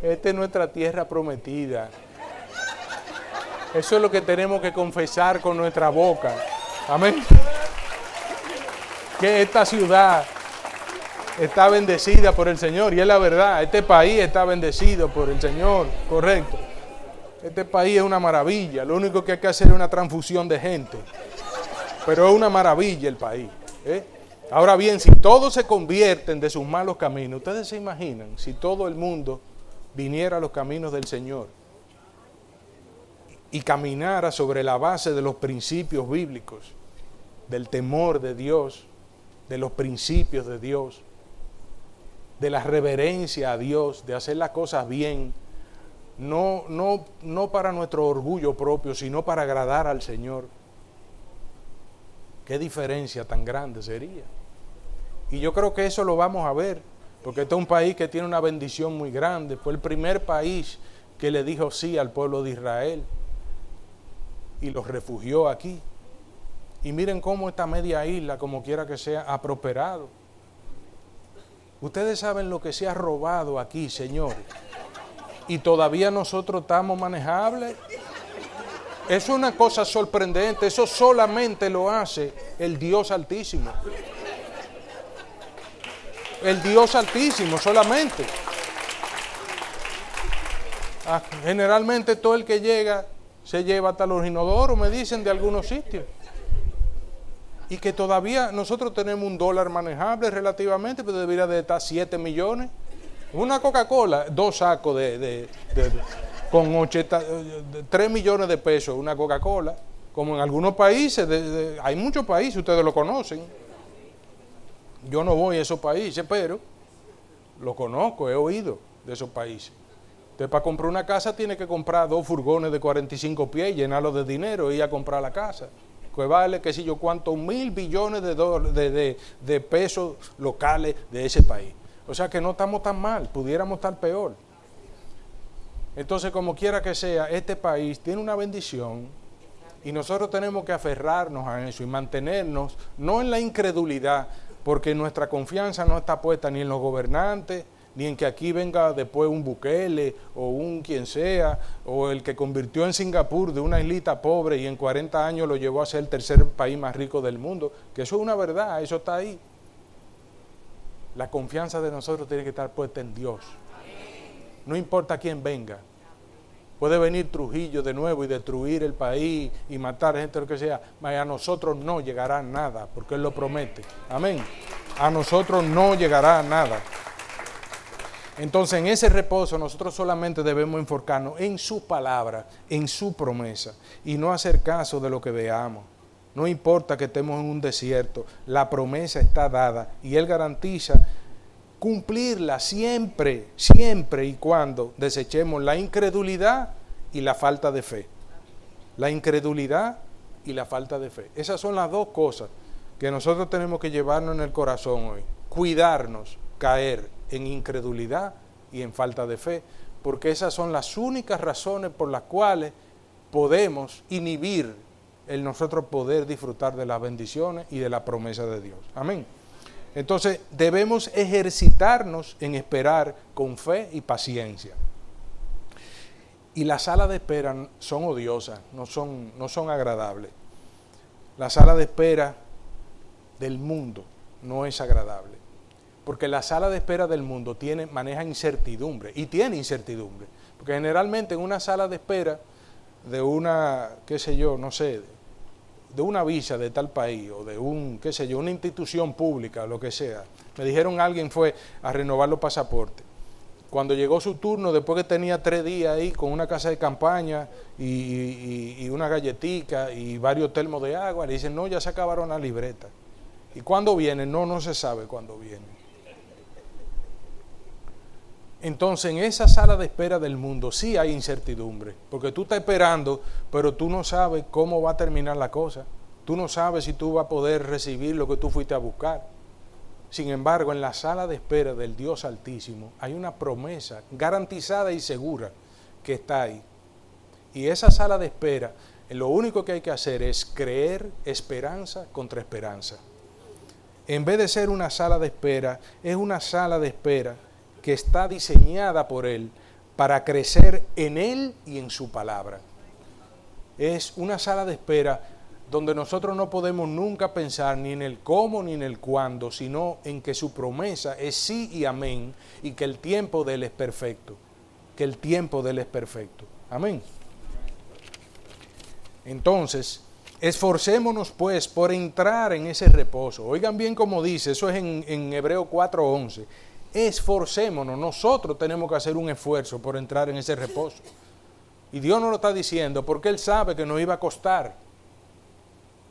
Esta es nuestra tierra prometida. Eso es lo que tenemos que confesar con nuestra boca. Amén. Que esta ciudad está bendecida por el Señor y es la verdad. Este país está bendecido por el Señor, correcto. Este país es una maravilla. Lo único que hay que hacer es una transfusión de gente. Pero es una maravilla el país. ¿eh? Ahora bien, si todos se convierten de sus malos caminos, ustedes se imaginan si todo el mundo viniera a los caminos del Señor y caminara sobre la base de los principios bíblicos, del temor de Dios, de los principios de Dios, de la reverencia a Dios, de hacer las cosas bien, no, no, no para nuestro orgullo propio, sino para agradar al Señor. Qué diferencia tan grande sería. Y yo creo que eso lo vamos a ver, porque este es un país que tiene una bendición muy grande. Fue el primer país que le dijo sí al pueblo de Israel y los refugió aquí. Y miren cómo esta media isla, como quiera que sea, ha prosperado. Ustedes saben lo que se ha robado aquí, señores. Y todavía nosotros estamos manejables. Es una cosa sorprendente. Eso solamente lo hace el Dios Altísimo. El Dios Altísimo solamente. Ah, generalmente todo el que llega se lleva hasta los inodoros, me dicen de algunos sitios y que todavía nosotros tenemos un dólar manejable relativamente, pero debería de estar 7 millones. Una Coca-Cola, dos sacos de, con 80, 3 millones de pesos, una Coca-Cola, como en algunos países, hay muchos países, ustedes lo conocen. Yo no voy a esos países, pero lo conozco, he oído de esos países. Usted para comprar una casa tiene que comprar dos furgones de 45 pies, llenarlos de dinero y ir a comprar la casa que vale, qué sé yo, cuántos mil billones de, de, pesos locales de ese país. O sea que no estamos tan mal, pudiéramos estar peor. Entonces, como quiera que sea, este país tiene una bendición y nosotros tenemos que aferrarnos a eso y mantenernos, no en la incredulidad, porque nuestra confianza no está puesta ni en los gobernantes, ni en que aquí venga después un Bukele o un quien sea, o el que convirtió en Singapur de una islita pobre y en 40 años lo llevó a ser el tercer país más rico del mundo, que eso es una verdad, eso está ahí. La confianza de nosotros tiene que estar puesta en Dios. No importa quién venga. Puede venir Trujillo de nuevo y destruir el país y matar gente, lo que sea, pero a nosotros no llegará nada, porque Él lo promete. Amén. A nosotros no llegará nada. Entonces en ese reposo nosotros solamente debemos enfocarnos en su palabra, en su promesa y no hacer caso de lo que veamos. No importa que estemos en un desierto, la promesa está dada y Él garantiza cumplirla siempre, siempre y cuando desechemos la incredulidad y la falta de fe. La incredulidad y la falta de fe. Esas son las dos cosas que nosotros tenemos que llevarnos en el corazón hoy. Cuidarnos, caer en incredulidad y en falta de fe, porque esas son las únicas razones por las cuales podemos inhibir el nosotros poder disfrutar de las bendiciones y de la promesa de Dios. Amén. Entonces debemos ejercitarnos en esperar con fe y paciencia. Y las salas de espera son odiosas, no son, no son agradables. La sala de espera del mundo no es agradable. Porque la sala de espera del mundo tiene, maneja incertidumbre y tiene incertidumbre. Porque generalmente en una sala de espera de una, qué sé yo, no sé, de una visa de tal país o de un, qué sé yo, una institución pública o lo que sea. Me dijeron alguien fue a renovar los pasaportes. Cuando llegó su turno, después que tenía tres días ahí con una casa de campaña y, una galletica y varios termos de agua, le dicen, no, ya se acabaron la libreta. ¿Y cuándo viene? No, no se sabe cuándo viene. Entonces, en esa sala de espera del mundo sí hay incertidumbre, porque tú estás esperando, pero tú no sabes cómo va a terminar la cosa. Tú no sabes si tú vas a poder recibir lo que tú fuiste a buscar. Sin embargo, en la sala de espera del Dios Altísimo hay una promesa garantizada y segura que está ahí. Y esa sala de espera, lo único que hay que hacer es creer esperanza contra esperanza. En vez de ser una sala de espera, es una sala de espera que está diseñada por Él para crecer en Él y en su palabra. Es una sala de espera donde nosotros no podemos nunca pensar ni en el cómo ni en el cuándo, sino en que su promesa es sí y amén y que el tiempo de Él es perfecto, que el tiempo de Él es perfecto. Amén. Entonces, esforcémonos pues por entrar en ese reposo. Oigan bien como dice, eso es en, en Hebreo 4:11 esforcémonos, nosotros tenemos que hacer un esfuerzo por entrar en ese reposo. Y Dios nos lo está diciendo porque Él sabe que nos iba a costar.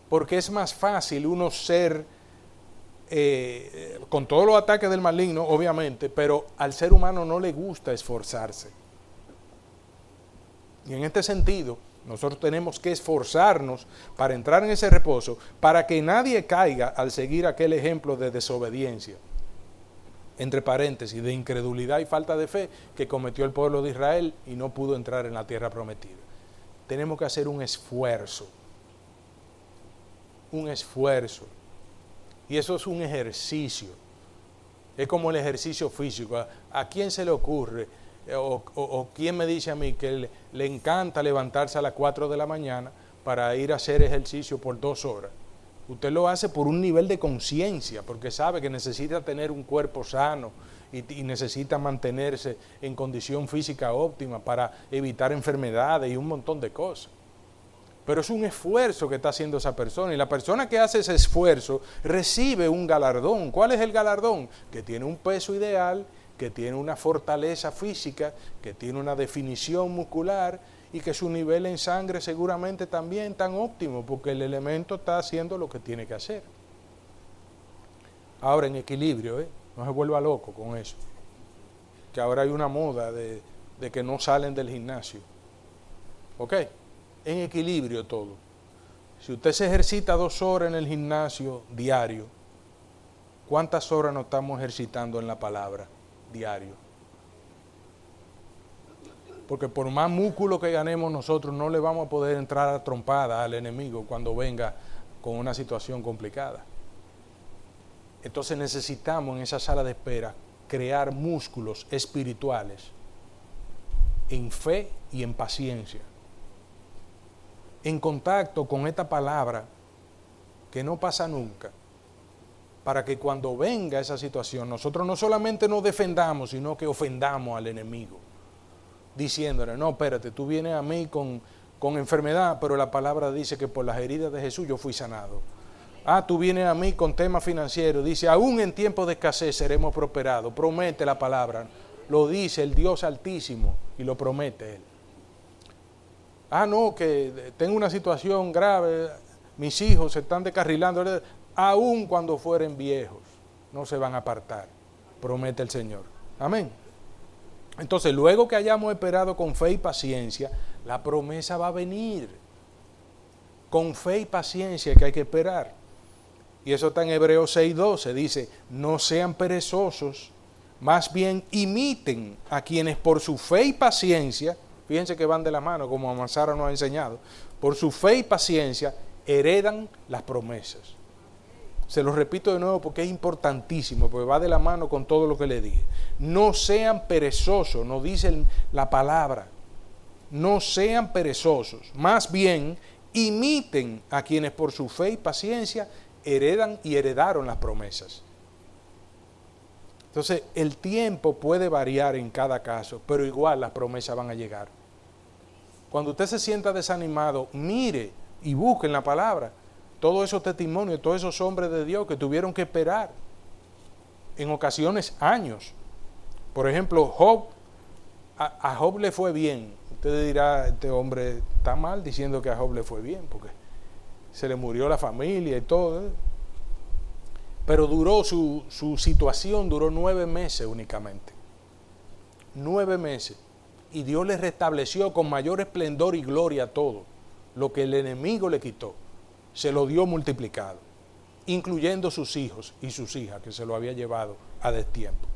Porque es más fácil uno ser, eh, con todos los ataques del maligno, obviamente, pero al ser humano no le gusta esforzarse. Y en este sentido, nosotros tenemos que esforzarnos para entrar en ese reposo, para que nadie caiga al seguir aquel ejemplo de desobediencia entre paréntesis, de incredulidad y falta de fe que cometió el pueblo de Israel y no pudo entrar en la tierra prometida. Tenemos que hacer un esfuerzo, un esfuerzo. Y eso es un ejercicio. Es como el ejercicio físico. ¿A, quién se le ocurre? O, quién me dice a mí que le, le encanta levantarse a las 4 de la mañana para ir a hacer ejercicio por dos horas? Usted lo hace por un nivel de conciencia, porque sabe que necesita tener un cuerpo sano y, necesita mantenerse en condición física óptima para evitar enfermedades y un montón de cosas. Pero es un esfuerzo que está haciendo esa persona y la persona que hace ese esfuerzo recibe un galardón. ¿Cuál es el galardón? Que tiene un peso ideal, que tiene una fortaleza física, que tiene una definición muscular y que su nivel en sangre seguramente también tan óptimo, porque el elemento está haciendo lo que tiene que hacer. Ahora en equilibrio, ¿eh? no se vuelva loco con eso. Que ahora hay una moda de, de que no salen del gimnasio. ¿Ok? En equilibrio todo. Si usted se ejercita dos horas en el gimnasio diario, ¿cuántas horas nos estamos ejercitando en la palabra diario? Porque por más músculo que ganemos nosotros no le vamos a poder entrar a trompada al enemigo cuando venga con una situación complicada. Entonces necesitamos en esa sala de espera crear músculos espirituales en fe y en paciencia, en contacto con esta palabra que no pasa nunca, para que cuando venga esa situación nosotros no solamente nos defendamos, sino que ofendamos al enemigo diciéndole, no, espérate, tú vienes a mí con, con enfermedad, pero la palabra dice que por las heridas de Jesús yo fui sanado. Ah, tú vienes a mí con temas financieros, dice, aún en tiempos de escasez seremos prosperados, promete la palabra, lo dice el Dios altísimo y lo promete Él. Ah, no, que tengo una situación grave, mis hijos se están descarrilando, aún cuando fueren viejos, no se van a apartar, promete el Señor. Amén. Entonces, luego que hayamos esperado con fe y paciencia, la promesa va a venir. Con fe y paciencia que hay que esperar. Y eso está en Hebreos 6:12. Dice, no sean perezosos, más bien imiten a quienes por su fe y paciencia, fíjense que van de la mano, como Amasara nos ha enseñado, por su fe y paciencia heredan las promesas. Se lo repito de nuevo porque es importantísimo, porque va de la mano con todo lo que le dije. No sean perezosos, no dice la palabra. No sean perezosos. Más bien, imiten a quienes por su fe y paciencia heredan y heredaron las promesas. Entonces, el tiempo puede variar en cada caso, pero igual las promesas van a llegar. Cuando usted se sienta desanimado, mire y busque en la palabra todos esos testimonios, todos esos hombres de Dios que tuvieron que esperar en ocasiones años. Por ejemplo, Job, a, Job le fue bien. Usted dirá, este hombre está mal diciendo que a Job le fue bien, porque se le murió la familia y todo. ¿eh? Pero duró su, su situación, duró nueve meses únicamente. Nueve meses. Y Dios le restableció con mayor esplendor y gloria todo. Lo que el enemigo le quitó, se lo dio multiplicado, incluyendo sus hijos y sus hijas, que se lo había llevado a destiempo.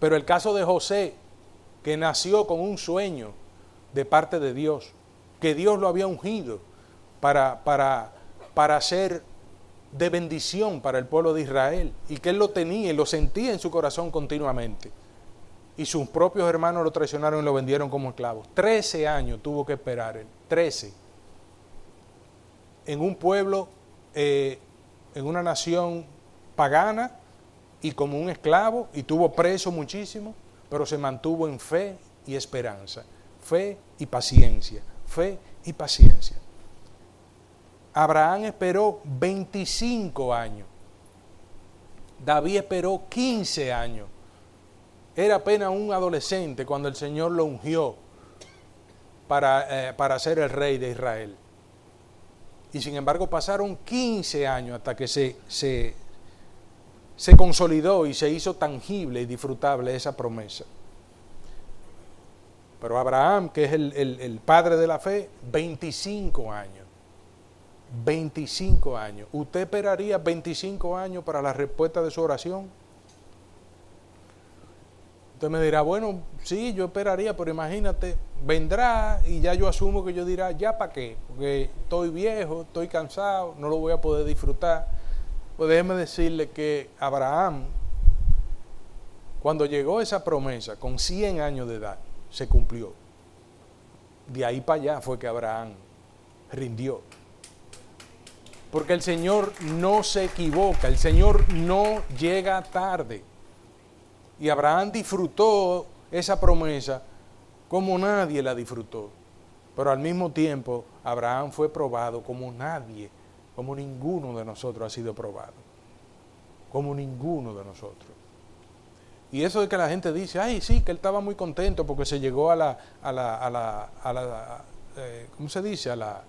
Pero el caso de José, que nació con un sueño de parte de Dios, que Dios lo había ungido para, para, para ser de bendición para el pueblo de Israel y que él lo tenía y lo sentía en su corazón continuamente. Y sus propios hermanos lo traicionaron y lo vendieron como esclavo. Trece años tuvo que esperar él, trece. En un pueblo, eh, en una nación pagana y como un esclavo y tuvo preso muchísimo, pero se mantuvo en fe y esperanza, fe y paciencia, fe y paciencia. Abraham esperó 25 años. David esperó 15 años. Era apenas un adolescente cuando el Señor lo ungió para, eh, para ser el rey de Israel. Y sin embargo pasaron 15 años hasta que se, se, se consolidó y se hizo tangible y disfrutable esa promesa. Pero Abraham, que es el, el padre de la fe, 25 años. 25 años. ¿Usted esperaría 25 años para la respuesta de su oración? Usted me dirá, bueno, sí, yo esperaría, pero imagínate, vendrá y ya yo asumo que yo dirá, ya para qué, porque estoy viejo, estoy cansado, no lo voy a poder disfrutar. Pues déjeme decirle que Abraham, cuando llegó esa promesa con 100 años de edad, se cumplió. De ahí para allá fue que Abraham rindió. Porque el Señor no se equivoca, el Señor no llega tarde. Y Abraham disfrutó esa promesa como nadie la disfrutó. Pero al mismo tiempo, Abraham fue probado como nadie, como ninguno de nosotros ha sido probado. Como ninguno de nosotros. Y eso de que la gente dice, ay, sí, que él estaba muy contento porque se llegó a la, a la, a la, eh, ¿cómo se dice? A la,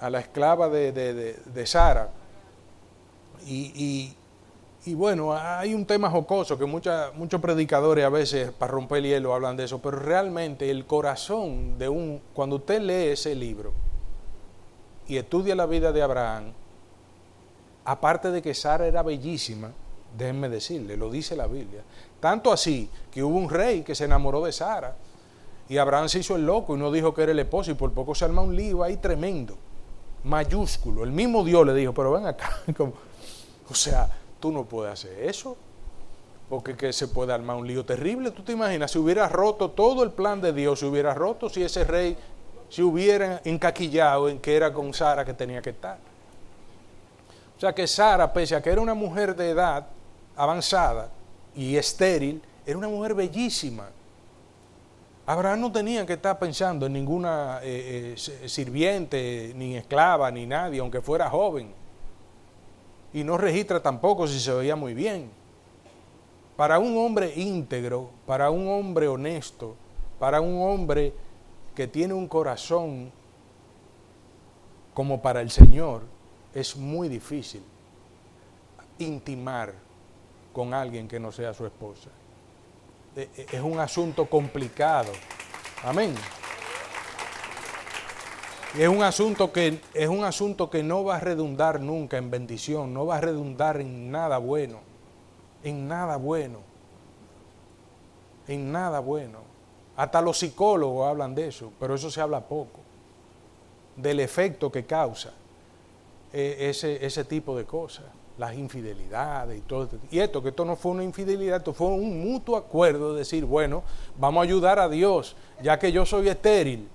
a la esclava de, Sara. Y, bueno, hay un tema jocoso que muchos predicadores a veces para romper el hielo hablan de eso, pero realmente el corazón de un, cuando usted lee ese libro y estudia la vida de Abraham, aparte de que Sara era bellísima, déjenme decirle, lo dice la Biblia, tanto así que hubo un rey que se enamoró de Sara y Abraham se hizo el loco y no dijo que era el esposo y por poco se arma un lío ahí tremendo mayúsculo. El mismo Dios le dijo, pero ven acá. (laughs) o sea, tú no puedes hacer eso. Porque que se puede armar un lío terrible. ¿Tú te imaginas? Si hubiera roto todo el plan de Dios, se hubiera roto si ese rey se hubiera encaquillado en que era con Sara que tenía que estar. O sea que Sara, pese a que era una mujer de edad avanzada y estéril, era una mujer bellísima. Abraham no tenía que estar pensando en ninguna eh, eh, sirviente, ni esclava, ni nadie, aunque fuera joven. Y no registra tampoco si se veía muy bien. Para un hombre íntegro, para un hombre honesto, para un hombre que tiene un corazón como para el Señor, es muy difícil intimar con alguien que no sea su esposa. Eh, eh, es un asunto complicado. Amén. Es un asunto que es un asunto que no va a redundar nunca en bendición, no va a redundar en nada bueno, en nada bueno, en nada bueno. Hasta los psicólogos hablan de eso, pero eso se habla poco, del efecto que causa eh, ese, ese tipo de cosas, las infidelidades y todo. Este y esto, que esto no fue una infidelidad, esto fue un mutuo acuerdo de decir, bueno, vamos a ayudar a Dios, ya que yo soy estéril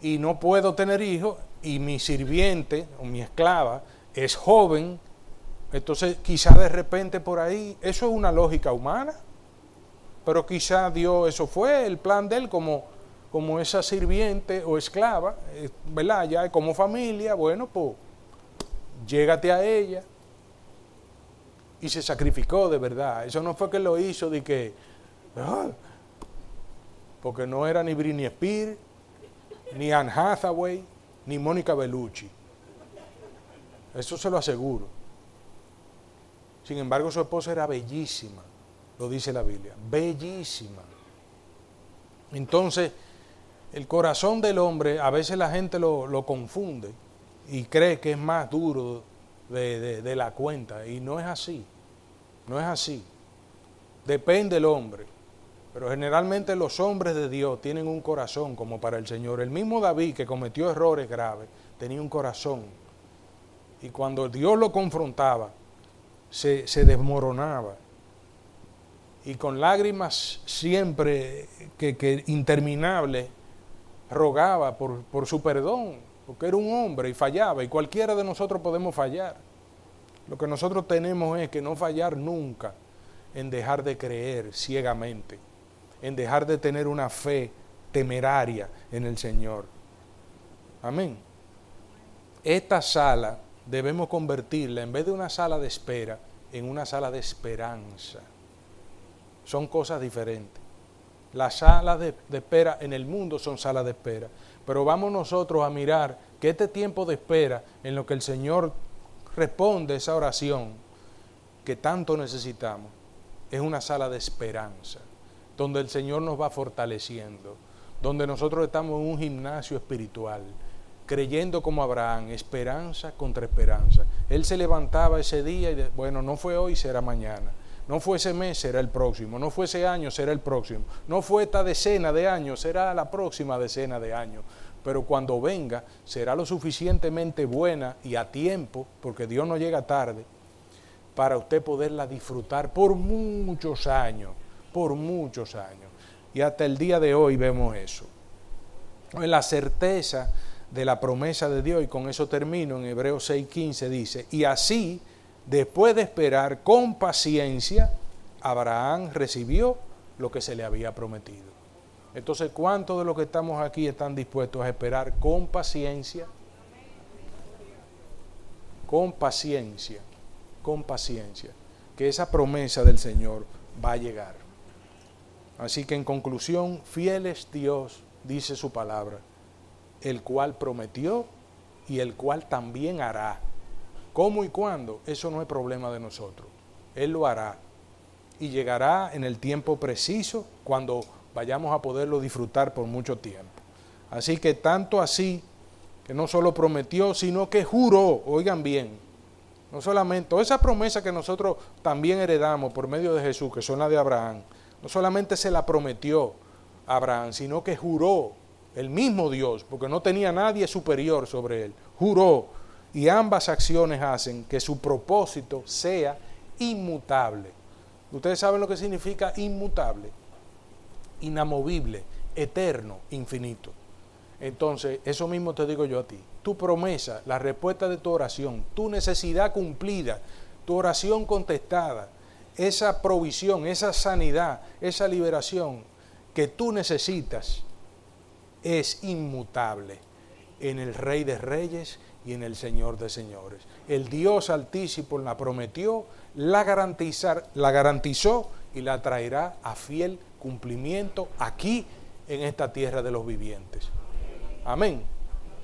y no puedo tener hijos y mi sirviente o mi esclava es joven, entonces quizá de repente por ahí, eso es una lógica humana, pero quizá Dios, eso fue el plan de él como, como esa sirviente o esclava, eh, ¿verdad? Ya como familia, bueno, pues llégate a ella. Y se sacrificó de verdad. Eso no fue que lo hizo de que, ah, porque no era ni Britney Spears, ni Anne Hathaway, ni Mónica Bellucci. Eso se lo aseguro. Sin embargo, su esposa era bellísima, lo dice la Biblia, bellísima. Entonces, el corazón del hombre, a veces la gente lo, confunde y cree que es más duro de, de la cuenta, y no es así, no es así. Depende del hombre. Pero generalmente los hombres de Dios tienen un corazón como para el Señor. El mismo David que cometió errores graves tenía un corazón. Y cuando Dios lo confrontaba, se, desmoronaba. Y con lágrimas siempre que, que interminables rogaba por, por su perdón, porque era un hombre y fallaba. Y cualquiera de nosotros podemos fallar. Lo que nosotros tenemos es que no fallar nunca en dejar de creer ciegamente en dejar de tener una fe temeraria en el Señor. Amén. Esta sala debemos convertirla, en vez de una sala de espera, en una sala de esperanza. Son cosas diferentes. Las salas de, espera en el mundo son salas de espera. Pero vamos nosotros a mirar que este tiempo de espera en lo que el Señor responde esa oración que tanto necesitamos, es una sala de esperanza donde el Señor nos va fortaleciendo, donde nosotros estamos en un gimnasio espiritual, creyendo como Abraham, esperanza contra esperanza. Él se levantaba ese día y, bueno, no fue hoy, será mañana. No fue ese mes, será el próximo. No fue ese año, será el próximo. No fue esta decena de años, será la próxima decena de años. Pero cuando venga, será lo suficientemente buena y a tiempo, porque Dios no llega tarde, para usted poderla disfrutar por muchos años por muchos años. Y hasta el día de hoy vemos eso. La certeza de la promesa de Dios, y con eso termino, en Hebreos 6:15 dice, y así, después de esperar con paciencia, Abraham recibió lo que se le había prometido. Entonces, ¿cuántos de los que estamos aquí están dispuestos a esperar con paciencia? Con paciencia, con paciencia, que esa promesa del Señor va a llegar. Así que en conclusión, fiel es Dios, dice su palabra, el cual prometió y el cual también hará. ¿Cómo y cuándo? Eso no es problema de nosotros. Él lo hará. Y llegará en el tiempo preciso cuando vayamos a poderlo disfrutar por mucho tiempo. Así que tanto así, que no solo prometió, sino que juró, oigan bien, no solamente, toda esa promesa que nosotros también heredamos por medio de Jesús, que son las de Abraham, no solamente se la prometió a Abraham, sino que juró el mismo Dios, porque no tenía nadie superior sobre él, juró. Y ambas acciones hacen que su propósito sea inmutable. Ustedes saben lo que significa inmutable, inamovible, eterno, infinito. Entonces, eso mismo te digo yo a ti. Tu promesa, la respuesta de tu oración, tu necesidad cumplida, tu oración contestada, esa provisión, esa sanidad, esa liberación que tú necesitas es inmutable en el Rey de Reyes y en el Señor de Señores. El Dios Altísimo la prometió, la, garantizar, la garantizó y la traerá a fiel cumplimiento aquí en esta tierra de los vivientes. Amén.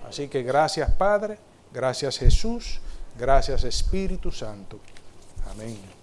Así que gracias Padre, gracias Jesús, gracias Espíritu Santo. Amén.